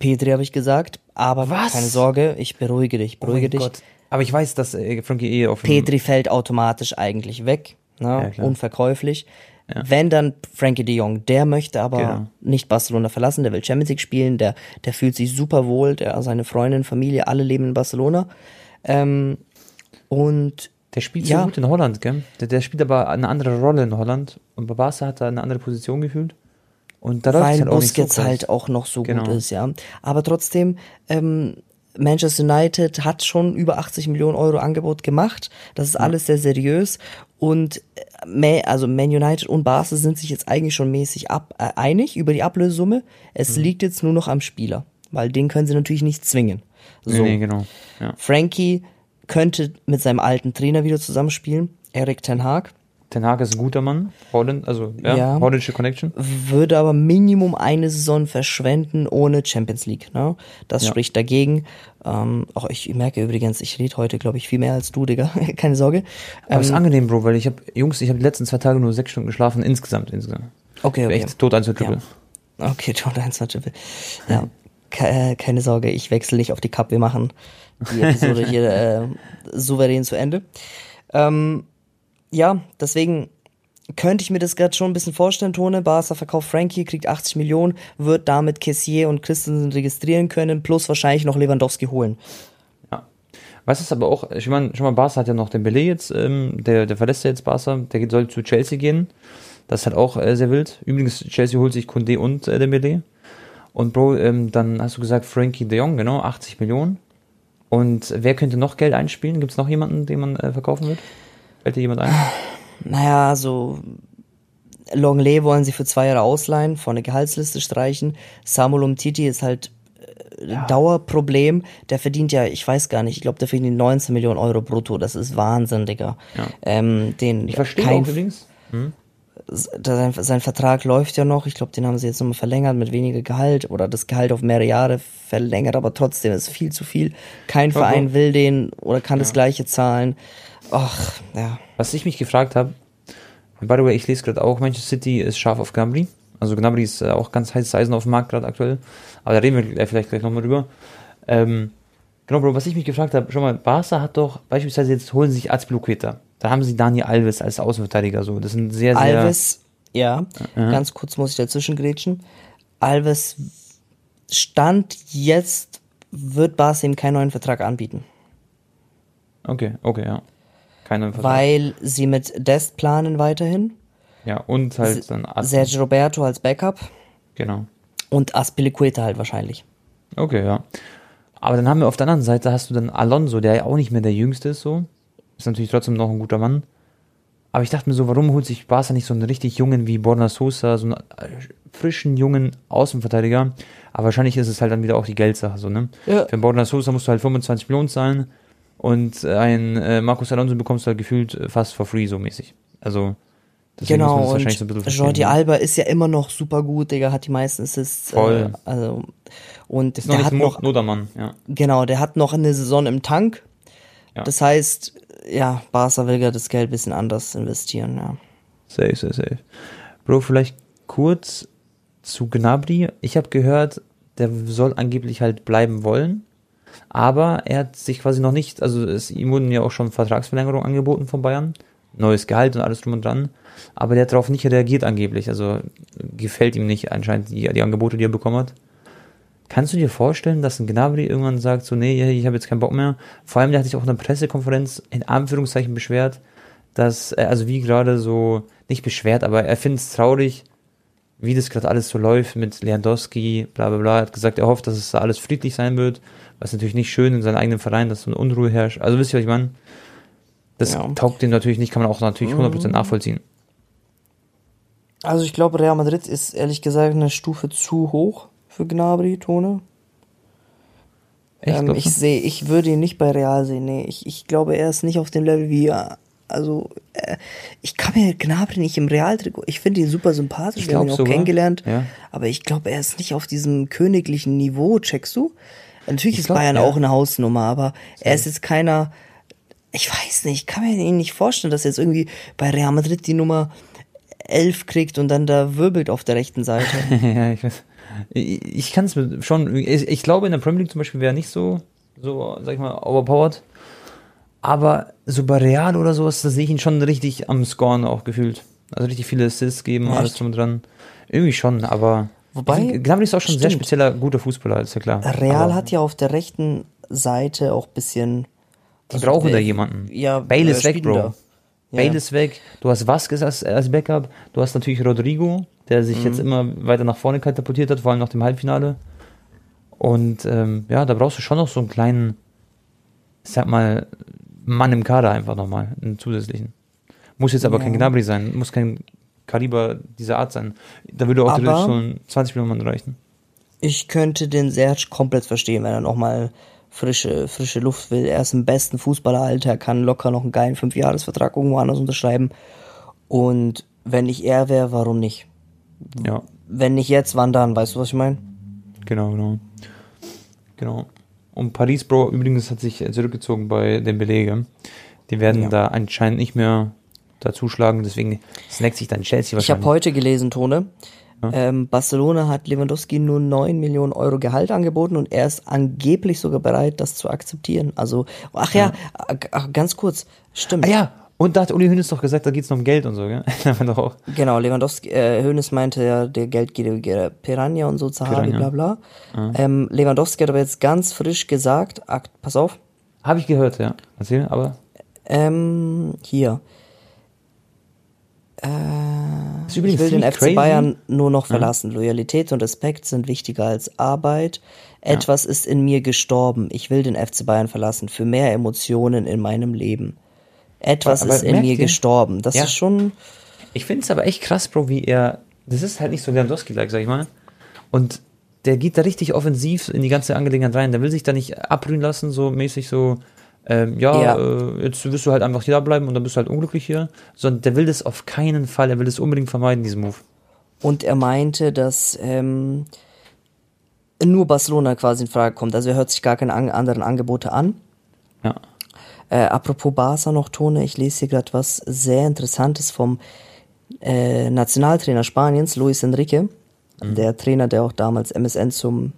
Pedri habe ich gesagt, aber Was? keine Sorge, ich beruhige dich, beruhige dich. Aber ich weiß, dass äh, Frankie eh auf Petri fällt automatisch eigentlich weg, ne? Ja, unverkäuflich. Ja. Wenn dann Frankie de Jong, der möchte aber Genau. nicht Barcelona verlassen, der will Champions League spielen, der, der fühlt sich super wohl, der, seine Freundin, Familie, alle leben in Barcelona. Ähm, und Der spielt Ja. so gut in Holland, gell? Der, der spielt aber eine andere Rolle in Holland. Und bei Barca hat er eine andere Position gefühlt. Und da weil halt so Busquets krass. halt auch noch so Genau. gut ist, ja. Aber trotzdem, ähm, Manchester United hat schon über 80 Millionen Euro Angebot gemacht. Das ist alles sehr seriös. Und äh, Ma- also Man United und Barca sind sich jetzt eigentlich schon mäßig ab, äh, einig über die Ablösesumme. Es Mhm. liegt jetzt nur noch am Spieler, weil den können sie natürlich nicht zwingen. So. nee, genau. Ja. Frankie könnte mit seinem alten Trainer wieder zusammenspielen, Erik Ten Haag. Ten Hag ist ein guter Mann. Holland, also ja, Ja. holländische Connection. würde aber Minimum eine Saison verschwenden ohne Champions League. Ne? Das Ja. spricht dagegen. Ähm, auch ich merke übrigens, ich rede heute, glaube ich, viel mehr als du, Digga. *laughs* Keine Sorge. Aber es ist Ähm, angenehm, Bro, weil ich habe, Jungs, ich habe die letzten zwei Tage nur sechs Stunden geschlafen, insgesamt, insgesamt. okay, okay. Echt tot eins Triple. Okay, John 1 Triple. Ja, ke äh, keine Sorge, ich wechsle nicht auf die Cup. Wir machen die Episode *laughs* hier äh, souverän zu Ende. Ähm, ja, deswegen könnte ich mir das gerade schon ein bisschen vorstellen, Tone. Barca verkauft Frankie, kriegt 80 Millionen, wird damit Kessier und Christensen registrieren können, plus wahrscheinlich noch Lewandowski holen. Ja. Was ist aber auch, ich meine, schon mal Barca hat ja noch den Belay jetzt, ähm, der, der verlässt ja jetzt Barca, der soll zu Chelsea gehen. Das ist halt auch äh, sehr wild. Übrigens, Chelsea holt sich Kunde und äh, Dembele. Und Bro, ähm, dann hast du gesagt Frankie de Jong, genau, 80 Millionen. Und wer könnte noch Geld einspielen? Gibt es noch jemanden, den man äh, verkaufen wird? Fällt dir jemand ein? Naja, so Longley wollen sie für zwei Jahre ausleihen, von der Gehaltsliste streichen. Samuel Umtiti ist halt äh, ein Dauerproblem. Der verdient ja, ich weiß gar nicht, ich glaube, der verdient 19 Millionen Euro brutto. Das ist Wahnsinn, Digga. Ja. Ähm, den Ich verstehe kein, auch übrigens. Hm? sein, sein Vertrag läuft ja noch. Ich glaube, den haben sie jetzt nochmal verlängert mit weniger Gehalt oder das Gehalt auf mehrere Jahre verlängert, aber trotzdem ist viel zu viel. Kein Verein will den oder kann das gleiche zahlen. Ach, ja. Was ich mich gefragt habe, by the way, ich lese gerade auch, Manchester City ist scharf auf Gnabry. Also Gnabry ist äh, auch ganz heißes Eisen auf dem Markt gerade aktuell. Aber da reden wir vielleicht gleich nochmal drüber. Ähm, genau, Bro, was ich mich gefragt habe, schau mal, Barca hat doch, beispielsweise jetzt holen sie sich Azpilicueta. Da haben sie Dani Alves als Außenverteidiger so. Das sind sehr, sehr... Alves, ja, ganz kurz muss ich dazwischen grätschen. Alves Stand jetzt wird Barca ihm keinen neuen Vertrag anbieten, Okay, okay, ja. Keine Vertrag. weil sie mit Dest planen weiterhin. Ja, und halt dann Az- Sergio Roberto als Backup Genau. und Aspilicueta halt wahrscheinlich. Okay, ja. Aber dann haben wir auf der anderen Seite hast du dann Alonso, der ja auch nicht mehr der Jüngste ist, so. Ist natürlich trotzdem noch ein guter Mann. Aber ich dachte mir so, warum holt sich Barca nicht so einen richtig jungen wie Borna Sosa, so einen äh, frischen, jungen Außenverteidiger? Aber wahrscheinlich ist es halt dann wieder auch die Geldsache, so, ne? Ja. Für Borna Sosa musst du halt 25 Millionen zahlen und äh, ein äh, Marcus Alonso bekommst du halt gefühlt äh, fast for free, so mäßig. Also, deswegen muss man Genau, das wahrscheinlich so ein bisschen verstehen, Jordi ne? Alba ist ja immer noch super gut, Digga, hat die meisten Assists. Voll. Äh, also, und Ist noch der nicht hat noch, Nodermann, ja. genau, der hat noch eine Saison im Tank. Ja. Das heißt, ja, Barca will ja das Geld ein bisschen anders investieren, ja. Safe, safe, safe. Bro, vielleicht kurz zu Gnabry. Ich habe gehört, der soll angeblich halt bleiben wollen. Aber er hat sich quasi noch nicht, also es, ihm wurden ja auch schon Vertragsverlängerungen angeboten von Bayern. Neues Gehalt und alles drum und dran. Aber der hat darauf nicht reagiert angeblich. Also gefällt ihm nicht anscheinend die, die Angebote, die er bekommen hat. Kannst du dir vorstellen, dass ein Gnabry irgendwann sagt, so, nee, ich habe jetzt keinen Bock mehr? Vor allem, der hat sich auch in einer Pressekonferenz in Anführungszeichen beschwert, dass, er, also wie gerade so, nicht beschwert, aber er findet es traurig, wie das gerade alles so läuft mit Lewandowski, bla bla bla. Er hat gesagt, er hofft, dass es alles friedlich sein wird, was natürlich nicht schön in seinem eigenen Verein, dass so eine Unruhe herrscht. Also wisst ihr, was ich meine? Das Ja. taugt dem natürlich nicht, kann man auch natürlich 100% nachvollziehen. Also ich glaube, Real Madrid ist ehrlich gesagt eine Stufe zu hoch für Gnabry, Tone. Ähm, ich sehe, ich würde ihn nicht bei Real sehen. Nee, ich, ich glaube, er ist nicht auf dem Level wie er. Also, äh, ich kann mir Gnabry nicht im Real-Trikot. Ich finde ihn super sympathisch, Ich wir haben ihn auch sogar, kennengelernt. ja. Aber ich glaube, er ist nicht auf diesem königlichen Niveau, checkst du? Natürlich Ich ist glaub, Bayern ja. auch eine Hausnummer, aber er ist jetzt keiner. Ich weiß nicht, ich kann mir ihn nicht vorstellen, dass er jetzt irgendwie bei Real Madrid die Nummer 11 kriegt und dann da wirbelt auf der rechten Seite. *laughs* ja, ich weiß. Ich, ich kann es mir schon, ich, ich glaube in der Premier League zum Beispiel wäre er nicht so, so, sag ich mal, overpowered. Aber so bei Real oder sowas, da sehe ich ihn schon richtig am Scoren auch gefühlt. Also richtig viele Assists geben, Echt? alles drum dran. Irgendwie schon, aber. Wobei- ich find, Gnabry ist auch schon ein sehr spezieller, guter Fußballer, ist ja klar. Real aber hat ja auf der rechten Seite auch bisschen. Die brauchen wer- da jemanden. Ja, Bale ist weg, Bro. da? Bale Ja. ist weg. Du hast Vasquez als, als Backup. Du hast natürlich Rodrigo, der sich Mhm. jetzt immer weiter nach vorne katapultiert hat, vor allem nach dem Halbfinale. Und ähm, ja, da brauchst du schon noch so einen kleinen, ich sag mal, Mann im Kader einfach nochmal, einen zusätzlichen. Muss jetzt aber Ja. kein Gnabry sein, muss kein Kaliber dieser Art sein. Da würde auch theoretisch so ein 20 Millionen Mann reichen. Ich könnte den Serge komplett verstehen, wenn er nochmal frische, frische Luft will. Er ist im besten Fußballeralter, er kann locker noch einen geilen Fünfjahresvertrag irgendwo anders unterschreiben. Und wenn ich er wäre, warum nicht? Ja, Wenn nicht jetzt, wann dann? Weißt du, was ich meine? genau, genau. Genau. Und Paris, Bro, übrigens hat sich zurückgezogen bei den Belege. Die werden Ja. da anscheinend nicht mehr da zuschlagen, deswegen snackt sich dann Chelsea Ich habe wahrscheinlich. heute gelesen, Tone. Ähm, Barcelona hat Lewandowski nur 9 Millionen Euro Gehalt angeboten und er ist angeblich sogar bereit, das zu akzeptieren. Also, ach ja, ach, ganz kurz, stimmt. ah ja, und da hat Uli Hoeneß doch gesagt, da geht's noch um Geld und so, gell? *laughs* Genau, Lewandowski, äh, Hoeneß meinte ja, der Geldgeber Piranha und so, Zahavi, Piranha. bla bla. Ähm, Lewandowski hat aber jetzt ganz frisch gesagt, akt, pass auf, Habe ich gehört, ja. Erzähl, aber. ähm, hier. Äh, ich will den FC crazy. Bayern nur noch verlassen. Loyalität und Respekt sind wichtiger als Arbeit. Etwas ist in mir gestorben. Ich will den FC Bayern verlassen. Für mehr Emotionen in meinem Leben. Etwas Aber ist in mir ihr? gestorben. Das Ja. ist schon. Ich finde es aber echt krass, Bro, wie er. Das ist halt nicht so Lewandowski-like, sag ich mal. Und der geht da richtig offensiv in die ganze Angelegenheit rein. Der will sich da nicht abrühren lassen, so mäßig so. Ähm, ja, Ja. Äh, jetzt wirst du halt einfach hier bleiben und dann bist du halt unglücklich hier. Sondern der will das auf keinen Fall, er will das unbedingt vermeiden, diesen Move. Und er meinte, dass ähm, nur Barcelona quasi in Frage kommt. Also er hört sich gar keine an anderen Angebote an. Ja. Äh, apropos Barca noch, Tone, ich lese hier gerade was sehr Interessantes vom äh, Nationaltrainer Spaniens, Luis Enrique. Der Trainer, der auch damals MSN zum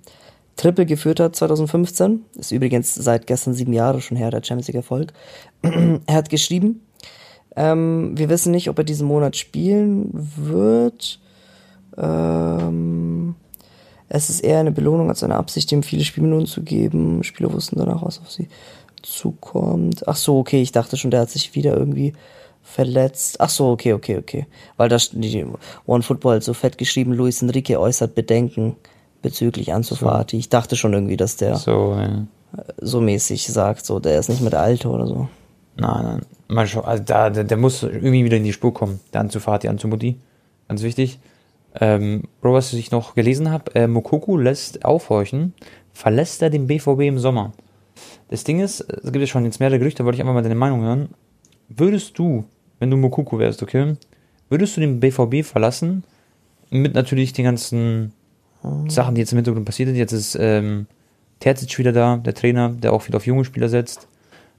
Triple geführt hat 2015. Ist übrigens seit gestern sieben Jahre schon her, der Champions League Erfolg. *clears throat* er hat geschrieben, ähm, wir wissen nicht, ob er diesen Monat spielen wird. Ähm, es ist eher eine Belohnung als eine Absicht, ihm viele Spielminuten zu geben. Spieler wussten danach, was auf sie zukommt. Ach so, okay, ich dachte schon, der hat sich wieder irgendwie verletzt. Ach so, okay, okay, okay. Weil da One Football so fett geschrieben, Luis Enrique äußert Bedenken bezüglich Ansu Fati. Ich dachte schon irgendwie, dass der So, ja. so mäßig sagt, so, der ist nicht mehr der Alte oder so. Nein, nein. Mal schon, also da, der, der muss irgendwie wieder in die Spur kommen. Der Anzufati, Anzumuti. Ganz wichtig. Ähm, Bro, was ich noch gelesen habe, äh, Mokoko lässt aufhorchen, verlässt er den BVB im Sommer. Das Ding ist, es gibt ja schon jetzt mehrere Gerüchte, da wollte ich einfach mal deine Meinung hören. Würdest du, wenn du Mokoko wärst, okay, würdest du den BVB verlassen, mit natürlich den ganzen Sachen, die jetzt im Hintergrund passiert sind. Jetzt ist ähm, Terzic wieder da, der Trainer, der auch wieder auf junge Spieler setzt.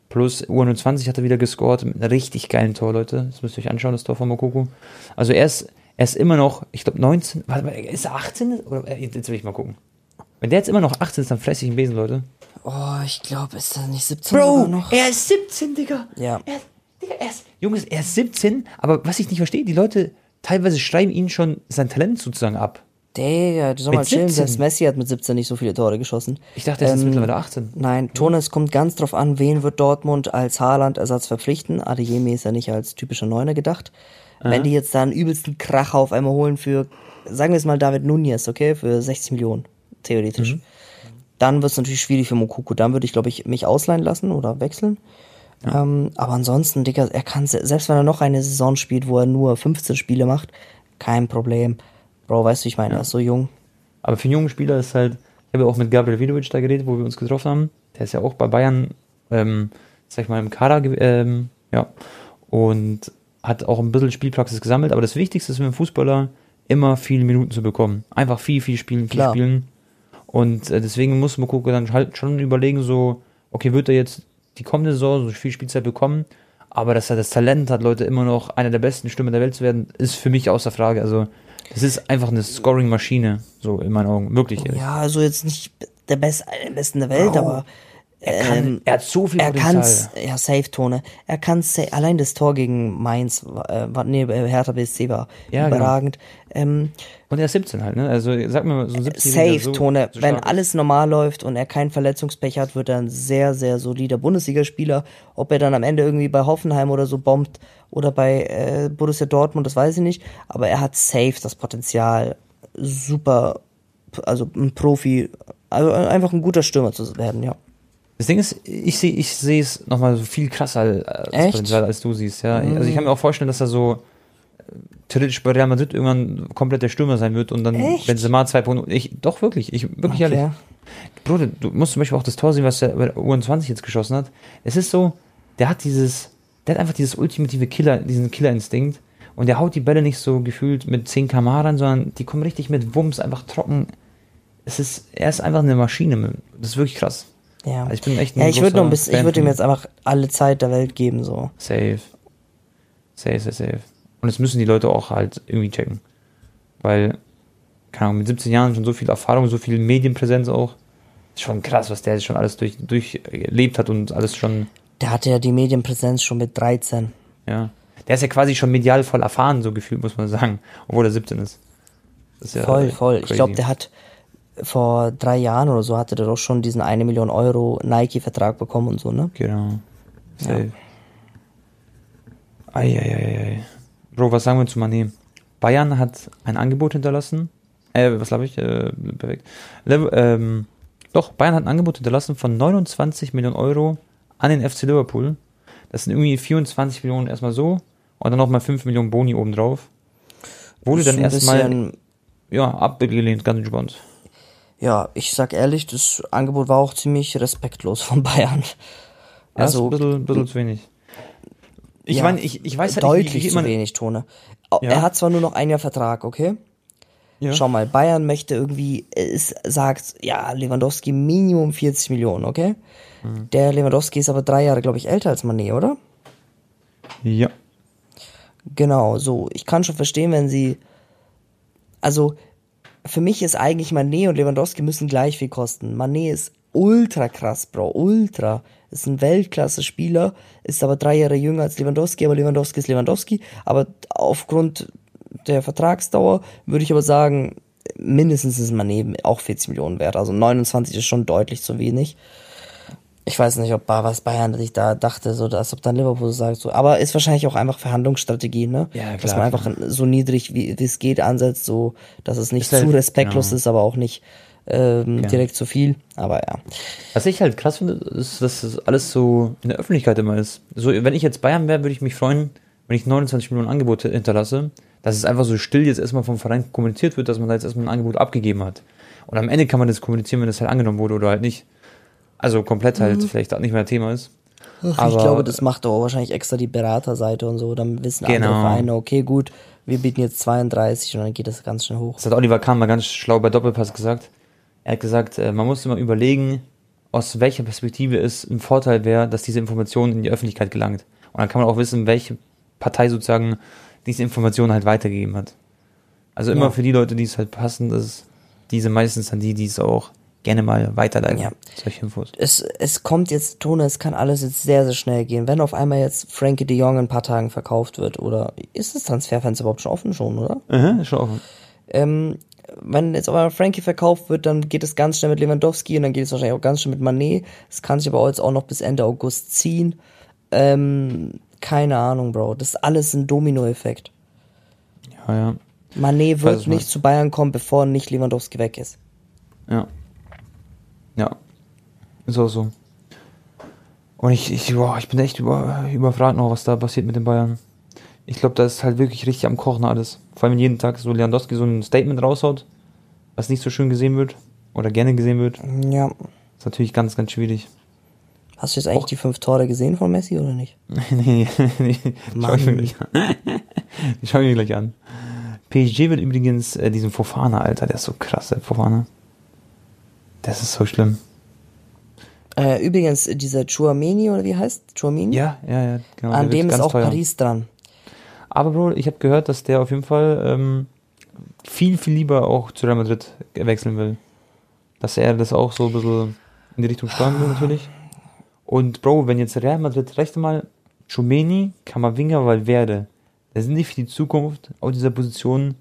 Plus U21 hat er wieder gescored mit einem richtig geilen Tor, Leute. Das müsst ihr euch anschauen, das Tor von Mokoko. Also er ist, er ist immer noch, ich glaube 19, warte mal, ist er 18? Oder, äh, jetzt will ich mal gucken. Wenn der jetzt immer noch 18 ist, dann ich einen Besen, Leute. Oh, ich glaube, ist er nicht 17 sogar noch? er ist 17, Digga. Ja. Er, Digga, er ist, Junges, er ist 17, aber was ich nicht verstehe, die Leute teilweise schreiben ihn schon sein Talent sozusagen ab. Digga, du soll mal chillen, 17? selbst Messi hat mit 17 nicht so viele Tore geschossen. Ich dachte, er ist Ähm, mittlerweile 18. Nein, Tone, es kommt ganz drauf an, wen wird Dortmund als Haaland-Ersatz verpflichten. Adeyemi ist ja nicht als typischer Neuner gedacht. Wenn die jetzt da einen übelsten Kracher auf einmal holen für, sagen wir es mal David Nunez, okay, für 60 Millionen, theoretisch. Dann wird es natürlich schwierig für Mokoko. Dann würde ich, glaube ich, mich ausleihen lassen oder wechseln. Ähm, aber ansonsten, Digga, er kann, se- selbst wenn er noch eine Saison spielt, wo er nur 15 Spiele macht, kein Problem. Bro, weißt du, ich meine, er ist so jung. Aber für einen jungen Spieler ist halt, ich habe ja auch mit Gabriel Vidovic da geredet, wo wir uns getroffen haben. Der ist ja auch bei Bayern, ähm, sag ich mal, im Kader, ähm, ja, und hat auch ein bisschen Spielpraxis gesammelt. Aber das Wichtigste ist für einen Fußballer, immer viele Minuten zu bekommen. Einfach viel, viel spielen, viel Klar. spielen. Und äh, deswegen muss Mokoko dann halt schon überlegen, so, okay, wird er jetzt die kommende Saison so viel Spielzeit bekommen? Aber dass er das Talent hat, Leute immer noch einer der besten Stimmen der Welt zu werden, ist für mich außer Frage. Also, es ist einfach eine Scoring-Maschine, so in meinen Augen. Wirklich. ehrlich. Ja, also jetzt nicht der Beste, der Besten der Welt, Bro. aber Er, kann, Ähm, er hat so viel Er Potenzial. ja, Safe-Tone. Er kann allein das Tor gegen Mainz, äh, nee, äh, Hertha BSC war Ja, genau. überragend. Ähm, Und er ist 17 halt, ne? Also sag mir mal, so ein 17 Safe-Tone. so Wenn stark ist. alles normal läuft und er kein Verletzungspech hat, wird er ein sehr, sehr solider Bundesligaspieler. Ob er dann am Ende irgendwie bei Hoffenheim oder so bombt oder bei äh, Borussia Dortmund, das weiß ich nicht. Aber er hat safe das Potenzial, super, also ein Profi, also einfach ein guter Stürmer zu werden, ja. Das Ding ist, ich sehe ich sehe es nochmal so viel krasser als, Echt? Potenzial, als du siehst, ja. Also ich kann mir auch vorstellen, dass er so äh, theoretisch bei Real Madrid irgendwann komplett der Stürmer sein wird und dann Echt? Benzema 2.0. Ich, doch, wirklich, ich, wirklich Okay. ehrlich. Bruder, du musst zum Beispiel auch das Tor sehen, was der bei der U21 jetzt geschossen hat. Es ist so, der hat dieses, der hat einfach dieses ultimative Killer, diesen Killerinstinkt und der haut die Bälle nicht so gefühlt mit 10 km rein, sondern die kommen richtig mit Wumms einfach trocken. Es ist, er ist einfach eine Maschine. Das ist wirklich krass. Ja, Also ich bin echt ein ja ich würde noch ein bisschen, ich würde ihm jetzt einfach alle Zeit der Welt geben, so. Safe. Safe, safe, safe. Und das müssen die Leute auch halt irgendwie checken. Weil, keine Ahnung, mit 17 Jahren schon so viel Erfahrung, so viel Medienpräsenz auch. Ist schon krass, was der schon alles durch, durchlebt hat und alles schon, Der hatte ja die Medienpräsenz schon mit 13. ja. Der ist ja quasi schon medial voll erfahren, so gefühlt, muss man sagen. Obwohl er 17 ist. Ist ja voll, voll. Ich crazy. glaube, der hat vor drei Jahren oder so hatte der doch schon diesen eine Million Euro Nike-Vertrag bekommen und so, ne? Genau. Safe. Eieiei. Bro, was sagen wir zu Mané? Bayern hat ein Angebot hinterlassen. Äh, was glaube ich? Äh, perfekt. Lev- ähm, doch, Bayern hat ein Angebot hinterlassen von 29 Millionen Euro an den FC Liverpool. Das sind irgendwie 24 Millionen erstmal so und dann nochmal 5 Millionen Boni obendrauf. Wurde dann erstmal ja, abgelehnt, ganz entspannt. Ja, ich sag ehrlich, das Angebot war auch ziemlich respektlos von Bayern. Also, Also ein bisschen, bisschen zu wenig. Ich Ja, meine, ich, ich weiß halt deutlich nicht, wie, zu wenig, Tone. Ja. Er hat zwar nur noch ein Jahr Vertrag, okay? Ja. Schau mal, Bayern möchte irgendwie, es sagt, ja, Lewandowski Minimum 40 Millionen, okay? Mhm. Der Lewandowski ist aber drei Jahre, glaube ich, älter als Mané, oder? Ja. Genau, so. Ich kann schon verstehen, wenn sie. Also, für mich ist eigentlich Mané und Lewandowski müssen gleich viel kosten. Mané ist ultra krass, Bro. Ultra. Ist ein Weltklasse-Spieler, ist aber drei Jahre jünger als Lewandowski, aber Lewandowski ist Lewandowski. Aber aufgrund der Vertragsdauer würde ich aber sagen, mindestens ist Mané auch 40 Millionen wert. Also 29 ist schon deutlich zu wenig. Ich weiß nicht, ob was Bayern sich da dachte, so als ob dann Liverpool sagt so, aber ist wahrscheinlich auch einfach Verhandlungsstrategie, ne? Ja, Dass klar, man einfach so niedrig wie, es geht ansetzt, so dass es nicht Ist halt- zu respektlos genau. ist, aber auch nicht ähm, Ja. direkt zu viel. Aber ja. Was ich halt krass finde, ist, dass das alles so in der Öffentlichkeit immer ist. So, wenn ich jetzt Bayern wäre, würde ich mich freuen, wenn ich 29 Millionen Angebote hinterlasse, dass es einfach so still jetzt erstmal vom Verein kommuniziert wird, dass man da jetzt erstmal ein Angebot abgegeben hat. Und am Ende kann man das kommunizieren, wenn das halt angenommen wurde oder halt nicht. Also komplett halt vielleicht auch nicht mehr Thema ist. Ach, Aber- ich glaube, das macht doch wahrscheinlich extra die Beraterseite und so. Dann wissen Genau. andere Vereine, okay, gut, wir bieten jetzt 32 und dann geht das ganz schnell hoch. Das hat Oliver Kahn mal ganz schlau bei Doppelpass gesagt. Er hat gesagt, äh, man muss immer überlegen, aus welcher Perspektive es ein Vorteil wäre, dass diese Information in die Öffentlichkeit gelangt. Und dann kann man auch wissen, welche Partei sozusagen diese Information halt weitergegeben hat. Also immer Ja. für die Leute, die es halt passen, ist diese meistens dann die, die es auch gerne mal weiterleiten. Ja. Solche Infos. Es, es kommt jetzt, Tone, es kann alles jetzt sehr, sehr schnell gehen. Wenn auf einmal jetzt Frankie de Jong in ein paar Tagen verkauft wird, oder ist das Transferfenster überhaupt schon offen schon, oder? Aha, ist schon offen. Ähm, wenn jetzt aber Frankie verkauft wird, dann geht es ganz schnell mit Lewandowski und dann geht es wahrscheinlich auch ganz schnell mit Manet. Es kann sich aber auch jetzt auch noch bis Ende August ziehen. Ähm, keine Ahnung, Bro. Das ist alles ein Dominoeffekt. Ja, ja. Manet wird nicht zu Bayern kommen, bevor nicht Lewandowski weg ist. Ja. Ja. Ist auch so. Und ich, ich, boah, ich bin echt über, überfragt noch, was da passiert mit den Bayern. Ich glaube, da ist halt wirklich richtig am Kochen alles. Vor allem wenn jeden Tag so Lewandowski so ein Statement raushaut, was nicht so schön gesehen wird oder gerne gesehen wird. Ja. Ist natürlich ganz, ganz schwierig. Hast du jetzt eigentlich Och. die fünf Tore gesehen von Messi oder nicht? *laughs* nee, nee, schau ich mir gleich an. Schau ich mir gleich an. PSG wird übrigens äh, diesen Fofana, Alter, der ist so krass, der Fofana. Das ist so schlimm. Äh, übrigens, dieser Chouameni oder wie heißt? Chouameni? Ja, ja, ja, genau. An dem ist auch teuer. Paris dran. Aber Bro, ich habe gehört, dass der auf jeden Fall ähm, viel, viel lieber auch zu Real Madrid wechseln will. Dass er das auch so ein bisschen in die Richtung steuern will, natürlich. Und Bro, wenn jetzt Real Madrid, rechte mal, Chomeni, Kamavinga, Valverde, da sind die für die Zukunft auf dieser Position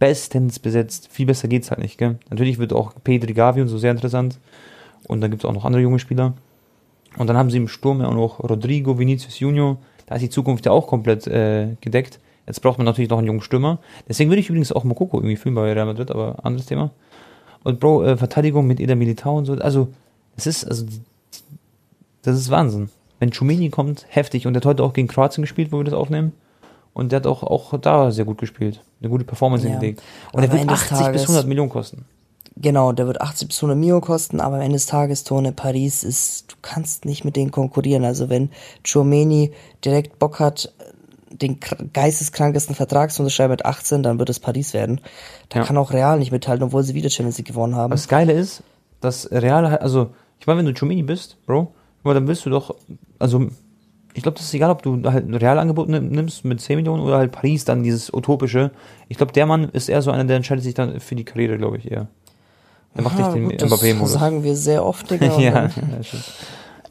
bestens besetzt. Viel besser geht's halt nicht, gell? Natürlich wird auch Pedri Gavi und so sehr interessant. Und dann gibt's auch noch andere junge Spieler. Und dann haben sie im Sturm ja auch noch Rodrigo, Vinicius Junior. Da ist die Zukunft ja auch komplett äh, gedeckt. Jetzt braucht man natürlich noch einen jungen Stürmer. Deswegen würde ich übrigens auch Mokoko irgendwie fühlen bei Real Madrid, aber anderes Thema. Und Bro, äh, Verteidigung mit Eder Militao und so. Also, es ist, also, das ist Wahnsinn. Wenn Chumini kommt, heftig. Und der hat heute auch gegen Kroatien gespielt, wo wir das aufnehmen. Und der hat auch, auch da sehr gut gespielt. Eine gute Performance Ja. hingelegt. Und Aber er wird am Ende des 80 bis Tages- 100 Millionen kosten. Genau, der wird 80 bis 100 Mio kosten, aber am Ende des Tages, Tone, Paris ist, du kannst nicht mit denen konkurrieren. Also wenn Chouameni direkt Bock hat, den kr- geisteskrankesten Vertrag zu unterschreiben mit 18, dann wird es Paris werden. Da Ja. kann auch Real nicht mithalten, obwohl sie wieder Champions League gewonnen haben. Das Geile ist, dass Real also, ich meine, wenn du Chumini bist, Bro, dann willst du doch, also, ich glaube, das ist egal, ob du halt ein Realangebot nimm- nimmst mit 10 Millionen oder halt Paris, dann dieses utopische. Ich glaube, der Mann ist eher so einer, der entscheidet sich dann für die Karriere, glaube ich, eher. Der macht Ja, nicht den gut, das Mbappé-Modus. *laughs* sagen wir sehr oft, Digga. *laughs* ja, *laughs* ja,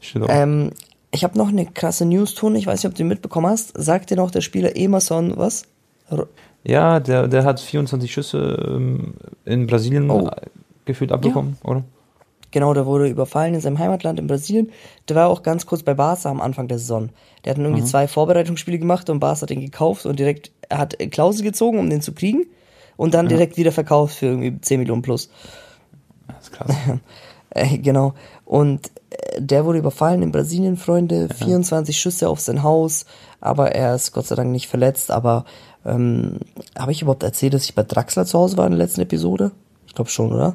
stimmt. Ähm, ich habe noch eine krasse News, Tone. Ich weiß nicht, ob du die mitbekommen hast. Sagt dir noch der Spieler Emerson was? R- ja, der, der hat 24 Schüsse ähm, in Brasilien Oh. äh, gefühlt abbekommen, oder? Genau, der wurde überfallen in seinem Heimatland in Brasilien. Der war auch ganz kurz bei Barca am Anfang der Saison. Der hat dann Mhm. irgendwie zwei Vorbereitungsspiele gemacht und Barca hat den gekauft und direkt, er hat Klausel gezogen, um den zu kriegen und dann direkt wieder verkauft für irgendwie 10 Millionen plus. Das ist krass. *laughs* Äh, genau. Und äh, der wurde überfallen in Brasilien, Freunde. 24 Schüsse auf sein Haus, aber er ist Gott sei Dank nicht verletzt. Aber ähm, habe ich überhaupt erzählt, dass ich bei Draxler zu Hause war in der letzten Episode? Ich glaube schon, oder?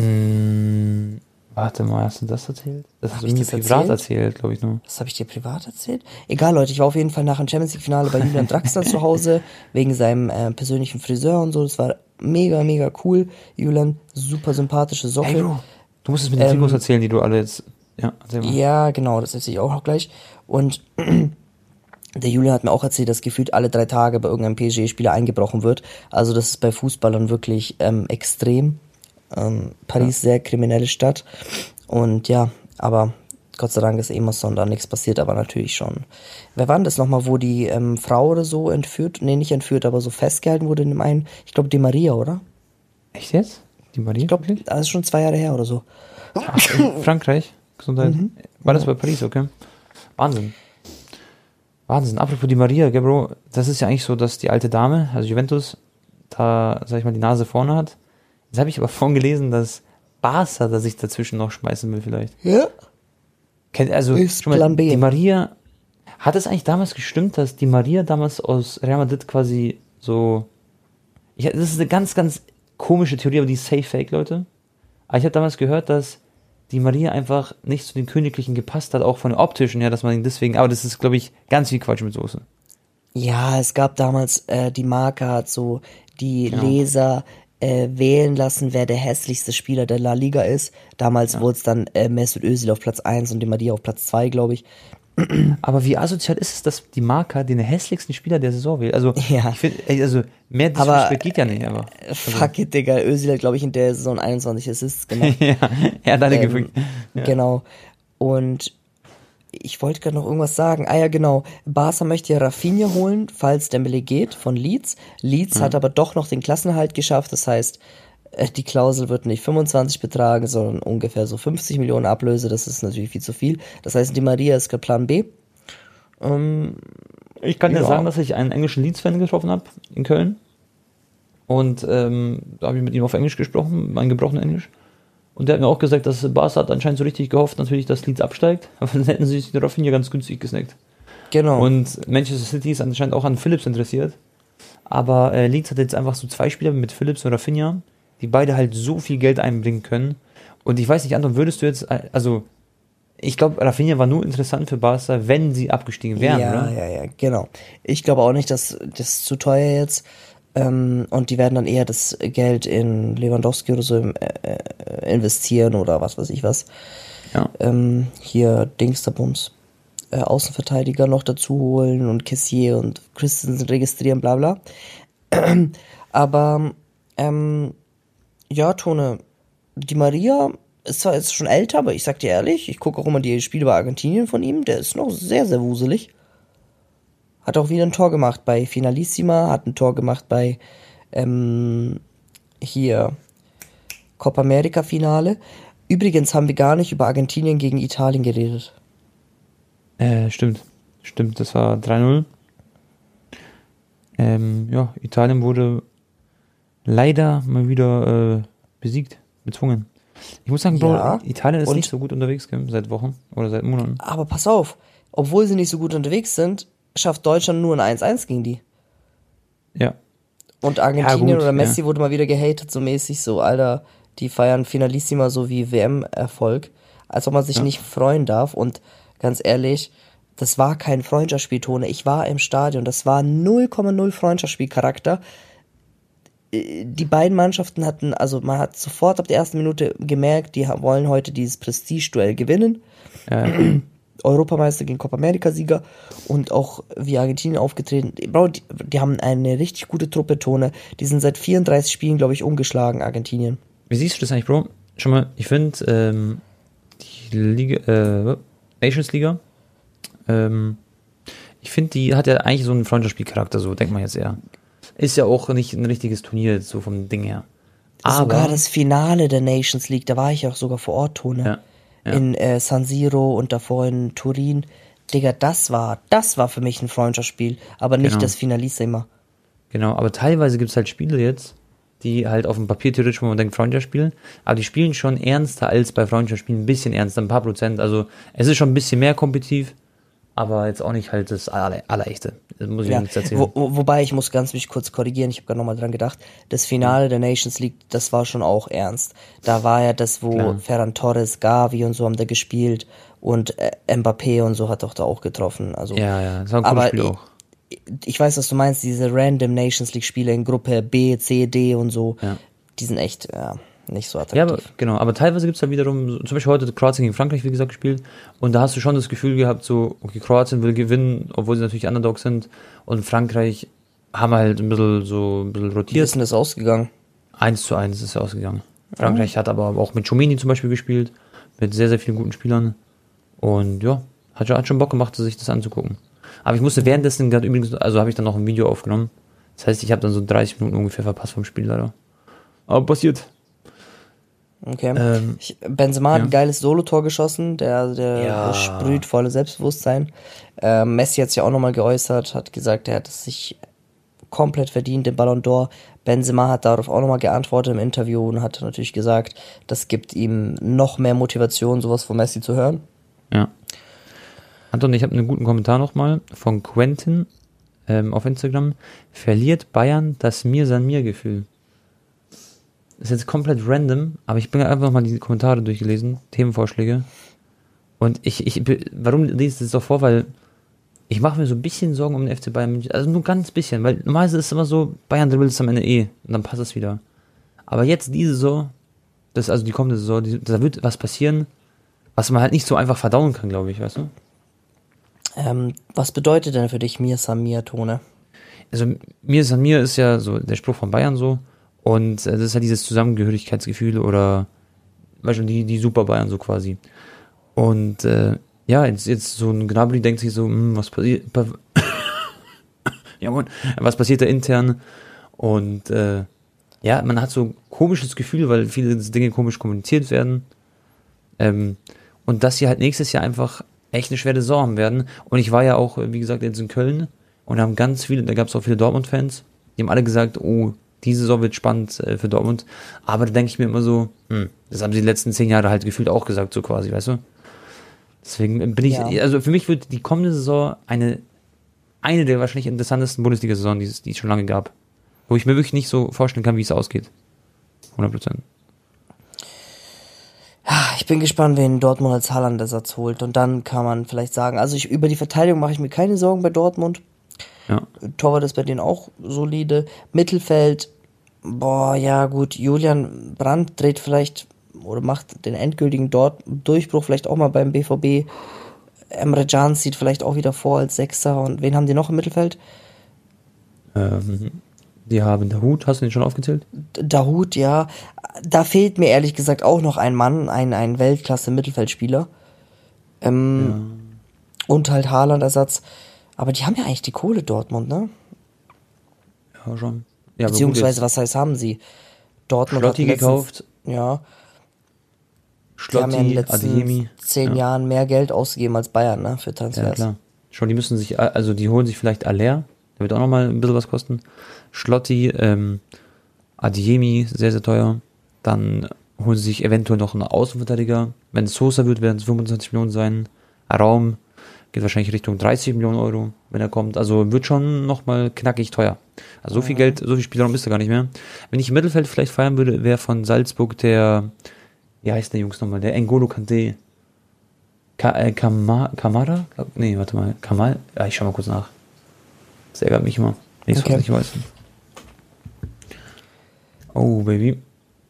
Mm, warte mal, hast du das erzählt? Das hast Hab du ich mir privat erzählt? erzählt, glaube ich nur. Das habe ich dir privat erzählt? Egal, Leute, ich war auf jeden Fall nach dem Champions League-Finale bei Julian Draxler zu Hause, *laughs* wegen seinem äh, persönlichen Friseur und so. Das war mega, mega cool. Julian, super sympathische Socke. Ey, Bro, du musst es mit den Ähm, Trikots erzählen, die du alle jetzt. Ja, erzähl mal. Ja, genau, das erzähle ich auch noch gleich. Und *clears throat* der Julian hat mir auch erzählt, dass gefühlt alle drei Tage bei irgendeinem PSG-Spieler eingebrochen wird. Also das ist bei Fußballern wirklich ähm, extrem. Ähm, Paris sehr kriminelle Stadt. Und ja, aber Gott sei Dank ist Emerson da nichts passiert, aber natürlich schon. Wer war denn das nochmal, wo die ähm, Frau oder so entführt, nee, nicht entführt, aber so festgehalten wurde in dem einen, ich glaube, die Maria, oder? Echt jetzt? Die Maria? Ich glaube, das ist schon zwei Jahre her oder so. in Frankreich. Gesundheit. Mhm. War das bei Paris, okay? Wahnsinn. Wahnsinn. Apropos die Maria, gell, Bro, das ist ja eigentlich so, dass die alte Dame, also Juventus, da, sag ich mal, die Nase vorne hat. Jetzt habe ich aber vorhin gelesen, dass Barca da sich dazwischen noch schmeißen will, vielleicht. Ja? Kennt, also, Ist schon mal, Plan B. die Maria, hat es eigentlich damals gestimmt, dass die Maria damals aus Real Madrid quasi so, ich, das ist eine ganz, ganz komische Theorie, aber die ist safe fake, Leute. Aber ich habe damals gehört, dass die Maria einfach nicht zu den Königlichen gepasst hat, auch von den optischen her, dass man ihn deswegen, aber das ist, glaube ich, ganz viel Quatsch mit Soße. Ja, es gab damals, äh, die Marke hat so die Genau. Leser äh, wählen lassen, wer der hässlichste Spieler der La Liga ist. Damals wurde es dann äh, Mesut Özil auf Platz 1 und Maria auf Platz 2, glaube ich. Aber wie asozial ist es, dass die Marker den hässlichsten Spieler der Saison wählt? Also, Ja. ich finde, also, mehr Aber, Disrespect geht ja nicht, aber. Äh, Fuck it, Digga. Özil hat, glaube ich, in der Saison 21 Assists gemacht. *laughs* ja, er hat alle Ähm, gefügt. Genau. Und ich wollte gerade noch irgendwas sagen. Ah ja, genau. Barca möchte ja Rafinha holen, falls Dembele geht, von Leeds. Leeds hat aber doch noch den Klassenerhalt geschafft. Das heißt, äh, die Klausel wird nicht 25 betragen, sondern ungefähr so 50 Millionen Ablöse. Das ist natürlich viel zu viel. Das heißt, die Maria ist gerade Plan B. Ich kann dir Ja. sagen, dass ich einen englischen Leeds-Fan getroffen habe in Köln. Und ähm, da habe ich mit ihm auf Englisch gesprochen, mein gebrochenes Englisch. Und der hat mir auch gesagt, dass Barca hat anscheinend so richtig gehofft, natürlich, dass Leeds absteigt. *laughs* Aber dann hätten sie sich den Rafinha ganz günstig gesnackt. Genau. Und Manchester City ist anscheinend auch an Phillips interessiert. Aber äh, Leeds hat jetzt einfach so zwei Spieler mit Phillips und Rafinha, die beide halt so viel Geld einbringen können. Und ich weiß nicht, Anton, würdest du jetzt, äh, also ich glaube, Rafinha war nur interessant für Barca, wenn sie abgestiegen wären, ja, oder? ja, ja, genau. Ich glaube auch nicht, dass das ist zu teuer jetzt. Ähm, und die werden dann eher das Geld in Lewandowski oder so äh, äh, investieren oder was weiß ich was. Ja. Ähm, hier Dingsterbums. Äh, Außenverteidiger noch dazu holen und Kessier und Christensen registrieren, bla bla. *clears throat* Aber ähm, ja, Tone, die Maria ist zwar jetzt schon älter, aber ich sag dir ehrlich, ich gucke auch immer die Spiele bei Argentinien von ihm, der ist noch sehr, sehr wuselig. Hat auch wieder ein Tor gemacht bei Finalissima, hat ein Tor gemacht bei ähm, hier Copa America Finale. Übrigens haben wir gar nicht über Argentinien gegen Italien geredet. Äh, stimmt. Stimmt, das war 3-0. Ähm, ja, Italien wurde leider mal wieder äh, besiegt, bezwungen. Ich muss sagen, Bro, Ja, Italien ist nicht so gut unterwegs, seit Wochen oder seit Monaten. Aber pass auf, obwohl sie nicht so gut unterwegs sind, schafft Deutschland nur ein 1-1 gegen die. Ja. Und Argentinien Ja, gut, oder Messi ja. wurde mal wieder gehatet, so mäßig, so, Alter, die feiern Finalissima so wie WM-Erfolg, als ob man sich Ja. nicht freuen darf. Und ganz ehrlich, das war kein Freundschaftsspiel, Tone. Ich war im Stadion, das war 0,0 Freundschaftsspielcharakter. Äh, Die beiden Mannschaften hatten, also man hat sofort ab der ersten Minute gemerkt, die wollen heute dieses Prestige-Duell gewinnen. Äh, Europameister gegen Copa America Sieger und auch wie Argentinien aufgetreten. Bro, die, die haben eine richtig gute Truppe, Tone. Die sind seit 34 Spielen, glaube ich, ungeschlagen, Argentinien. wie siehst du das eigentlich, Bro? Schon mal, ich finde, ähm, die Liga, äh, Nations Liga, ähm, ich finde, die hat ja eigentlich so einen Freundschaftsspielcharakter, so denkt man jetzt eher. Ist ja auch nicht ein richtiges Turnier, so vom Ding her. sogar das Finale der Nations League, da war ich auch sogar vor Ort, Tone. Ja, ja. In äh, San Siro und davor in Turin. Digga, das war, das war für mich ein Freundschaftsspiel, aber nicht Genau. das Finalissima. Genau, aber teilweise gibt es halt Spiele jetzt, die halt auf dem Papier theoretisch, wo man denkt, Freundschaft spielen, aber die spielen schon ernster als bei Freundschaft spielen, ein bisschen ernster, ein paar Prozent. Also es ist schon ein bisschen mehr kompetitiv, aber jetzt auch nicht halt das aller, allerechte. Das muss ich Ja, nichts erzählen. wo, wo, wobei ich muss ganz mich kurz korrigieren, ich habe gerade nochmal dran gedacht, das Finale der Nations League, das war schon auch ernst. Da war ja das, wo Klar. Ferran Torres, Gavi und so haben da gespielt und äh, Mbappé und so hat doch da auch getroffen. Also, ja, ja, das war ein cooles aber Spiel ich, auch. ich weiß, was du meinst, diese random Nations League Spiele in Gruppe B, C, D und so, Ja. die sind echt ja, nicht so Ja, attraktiv. aber, genau, aber teilweise gibt es da wiederum, so- zum Beispiel heute Kroatien gegen Frankreich, wie gesagt, gespielt. Und da hast du schon das Gefühl gehabt, so, okay, Kroatien will gewinnen, obwohl sie natürlich Underdog sind. Und Frankreich haben halt ein bisschen so ein bisschen Wie rotiert. ist denn das ausgegangen? 1 zu 1 ist er ausgegangen. Frankreich hat aber auch mit Chomini zum Beispiel gespielt, mit sehr, sehr vielen guten Spielern. Und ja, hat, schon- hat schon Bock gemacht, sich das anzugucken. Aber ich musste währenddessen gerade übrigens, also habe ich dann noch ein Video aufgenommen. Das heißt, ich habe dann so 30 Minuten ungefähr verpasst vom Spiel leider. Aber passiert. Okay. Ähm, ich, Benzema hat ja. ein geiles Solotor geschossen, der, der, Ja. sprüht volle Selbstbewusstsein. Ähm, Messi hat sich auch nochmal geäußert, hat gesagt, er hat es sich komplett verdient, den Ballon d'Or. Benzema hat darauf auch nochmal geantwortet im Interview und hat natürlich gesagt, das gibt ihm noch mehr Motivation, sowas von Messi zu hören. Ja. Anton, ich habe einen guten Kommentar nochmal von Quentin ähm, auf Instagram. Verliert Bayern das Mir san mir Gefühl? Das ist jetzt komplett random, aber ich bin einfach nochmal die Kommentare durchgelesen, Themenvorschläge. Und ich, ich, warum lese ich das doch vor? Weil ich mache mir so ein bisschen Sorgen um den FC Bayern München. Also nur ganz bisschen, weil normalerweise ist es immer so, Bayern dribbelt es am Ende eh und dann passt es wieder. Aber jetzt diese Saison, das ist also die kommende Saison, die, da wird was passieren, was man halt nicht so einfach verdauen kann, glaube ich, weißt du? Ähm, was bedeutet denn für dich Mir Samir Tone? Also mir ist an mir ist ja so der Spruch von Bayern so und äh, das ist ja dieses Zusammengehörigkeitsgefühl oder weißt du, die, die Super Bayern so quasi. Und äh, ja, jetzt, jetzt so ein Gnabry denkt sich so, hm, was passiert, pa *coughs* ja, was passiert da intern? Und äh, ja, man hat so ein komisches Gefühl, weil viele Dinge komisch kommuniziert werden. Ähm, und dass sie halt nächstes Jahr einfach echt eine schwere Saison werden. Und ich war ja auch, wie gesagt, jetzt in Köln und haben ganz viele, da gab es auch viele Dortmund-Fans, die haben alle gesagt, oh, diese Saison wird spannend äh, für Dortmund. Aber da denke ich mir immer so, hm, das haben sie die letzten zehn Jahre halt gefühlt auch gesagt, so quasi, weißt du? Deswegen bin ich, Ja. also für mich wird die kommende Saison eine, eine der wahrscheinlich interessantesten Bundesliga-Saison, die es, die es schon lange gab. Wo ich mir wirklich nicht so vorstellen kann, wie es ausgeht. 100 Prozent. Ich bin gespannt, wen Dortmund als Haaland-Ersatz holt. Und dann kann man vielleicht sagen, also ich, über die Verteidigung mache ich mir keine Sorgen bei Dortmund. Ja. Torwart ist bei denen auch solide. Mittelfeld, boah, ja gut, Julian Brandt dreht vielleicht oder macht den endgültigen Dort Durchbruch vielleicht auch mal beim BVB. Emre Can sieht vielleicht auch wieder vor als Sechser. Und wen haben die noch im Mittelfeld? Ähm, Die haben der Hut, hast du den schon aufgezählt? Dahut, ja. Da fehlt mir ehrlich gesagt auch noch ein Mann, ein, ein Weltklasse-Mittelfeldspieler. Ähm, Und halt Haaland-Ersatz. Aber die haben ja eigentlich die Kohle, Dortmund, ne? Ja, schon. Ja, Beziehungsweise, was heißt, haben sie? Dortmund Schlotti hat letztens- gekauft, Ja. Die haben ja in den Schlotti, letzten Adiemi. zehn ja. Jahren mehr Geld ausgegeben als Bayern, ne? Für Ja, Transfers. klar. Schon, die müssen sich, also die holen sich vielleicht Aller, der wird auch nochmal ein bisschen was kosten. Schlotti, ähm, Adiemi, sehr, sehr teuer. Dann holen sie sich eventuell noch einen Außenverteidiger. Wenn es Sosa wird, werden es 25 Millionen sein. Raum geht wahrscheinlich Richtung 30 Millionen Euro, wenn er kommt. Also wird schon nochmal knackig teuer. Also so viel Geld, so viel Spielraum ist da gar nicht mehr. Wenn ich im Mittelfeld vielleicht feiern würde, wäre von Salzburg der, wie heißt der Jungs nochmal, der Engolo Kante. Ka äh, Kama Kamara? Nee, warte mal. Kamal? Ja, ich schau mal kurz nach. Das ärgert mich immer. Nichts, Okay. was ich weiß. Oh, Baby.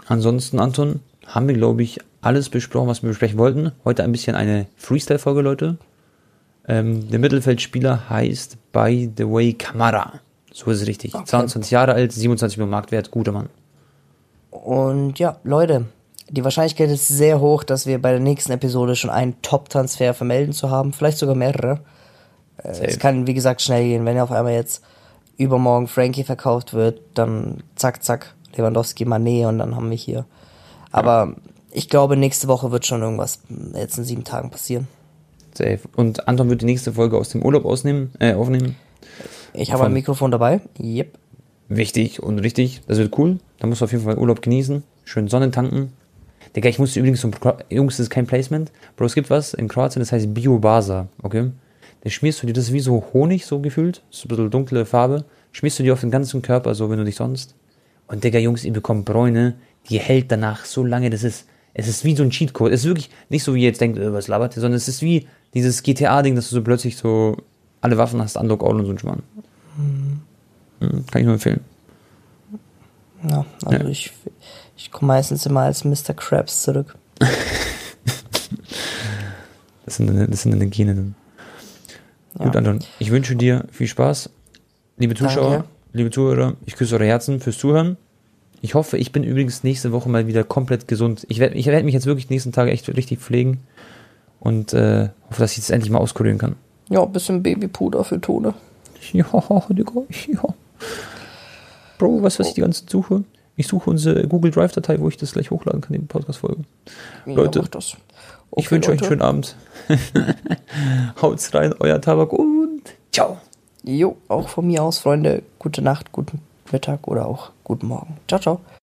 Ansonsten, Anton, haben wir, glaube ich, alles besprochen, was wir besprechen wollten. Heute ein bisschen eine Freestyle-Folge, Leute. Ähm, der Mittelfeldspieler heißt, by the way, Kamara. So ist es richtig. Okay. 22 Jahre alt, 27 Millionen Marktwert, guter Mann. Und ja, Leute, die Wahrscheinlichkeit ist sehr hoch, dass wir bei der nächsten Episode schon einen Top-Transfer vermelden zu haben. Vielleicht sogar mehrere. Äh, Safe. Es kann, wie gesagt, schnell gehen. Wenn ja auf einmal jetzt übermorgen Frankie verkauft wird, dann zack, zack, Lewandowski, Mané und dann haben wir hier. Aber ich glaube, nächste Woche wird schon irgendwas jetzt in sieben Tagen passieren. Safe. Und Anton wird die nächste Folge aus dem Urlaub ausnehmen, äh, aufnehmen. Ich habe Von- ein Mikrofon dabei. Yep. Wichtig und richtig. Das wird cool. Da musst du auf jeden Fall Urlaub genießen. Schön Sonnen tanken. Digga, ich musste übrigens zum Jungs, das ist kein Placement. Bro, es gibt was in Kroatien, das heißt Biobasa, okay? Da schmierst du dir, das ist wie so Honig, so gefühlt. So ein bisschen dunkle Farbe. Schmierst du dir auf den ganzen Körper, so wenn du dich sonst. Und Digga, Jungs, ihr bekommt Bräune, die hält danach so lange, das ist, es ist wie so ein Cheatcode. Es ist wirklich nicht so, wie ihr jetzt denkt, äh, was labert ihr, sondern es ist wie dieses GTA-Ding, dass du so plötzlich so alle Waffen hast, Unlock All und so ein Schmarrn. Mhm, Kann ich nur empfehlen. Ja, also Ja. ich, ich komme meistens immer als Mr. Krabs zurück. *laughs* Das sind, deine- das sind deine Gene dann. Gut, Ja. Anton, ich wünsche dir viel Spaß. Liebe Zuschauer, Danke. liebe Zuhörer, ich küsse eure Herzen fürs Zuhören. Ich hoffe, ich bin übrigens nächste Woche mal wieder komplett gesund. Ich werde ich werd mich jetzt wirklich die nächsten Tage echt richtig pflegen und äh, hoffe, dass ich das endlich mal auskurieren kann. Ja, ein bisschen Babypuder für Tode. Ja, Digga, ja. Bro, du, was ich die ganze Zeit suche? Ich suche unsere Google Drive-Datei, wo ich das gleich hochladen kann, die Podcast-Folge. Leute, ja, mach das. Ich Okay, wünsche euch einen Leute. schönen Abend. *laughs* Haut's rein, euer Tabak und ciao. Jo, auch von mir aus, Freunde. Gute Nacht, guten Mittag oder auch guten Morgen. Ciao, ciao.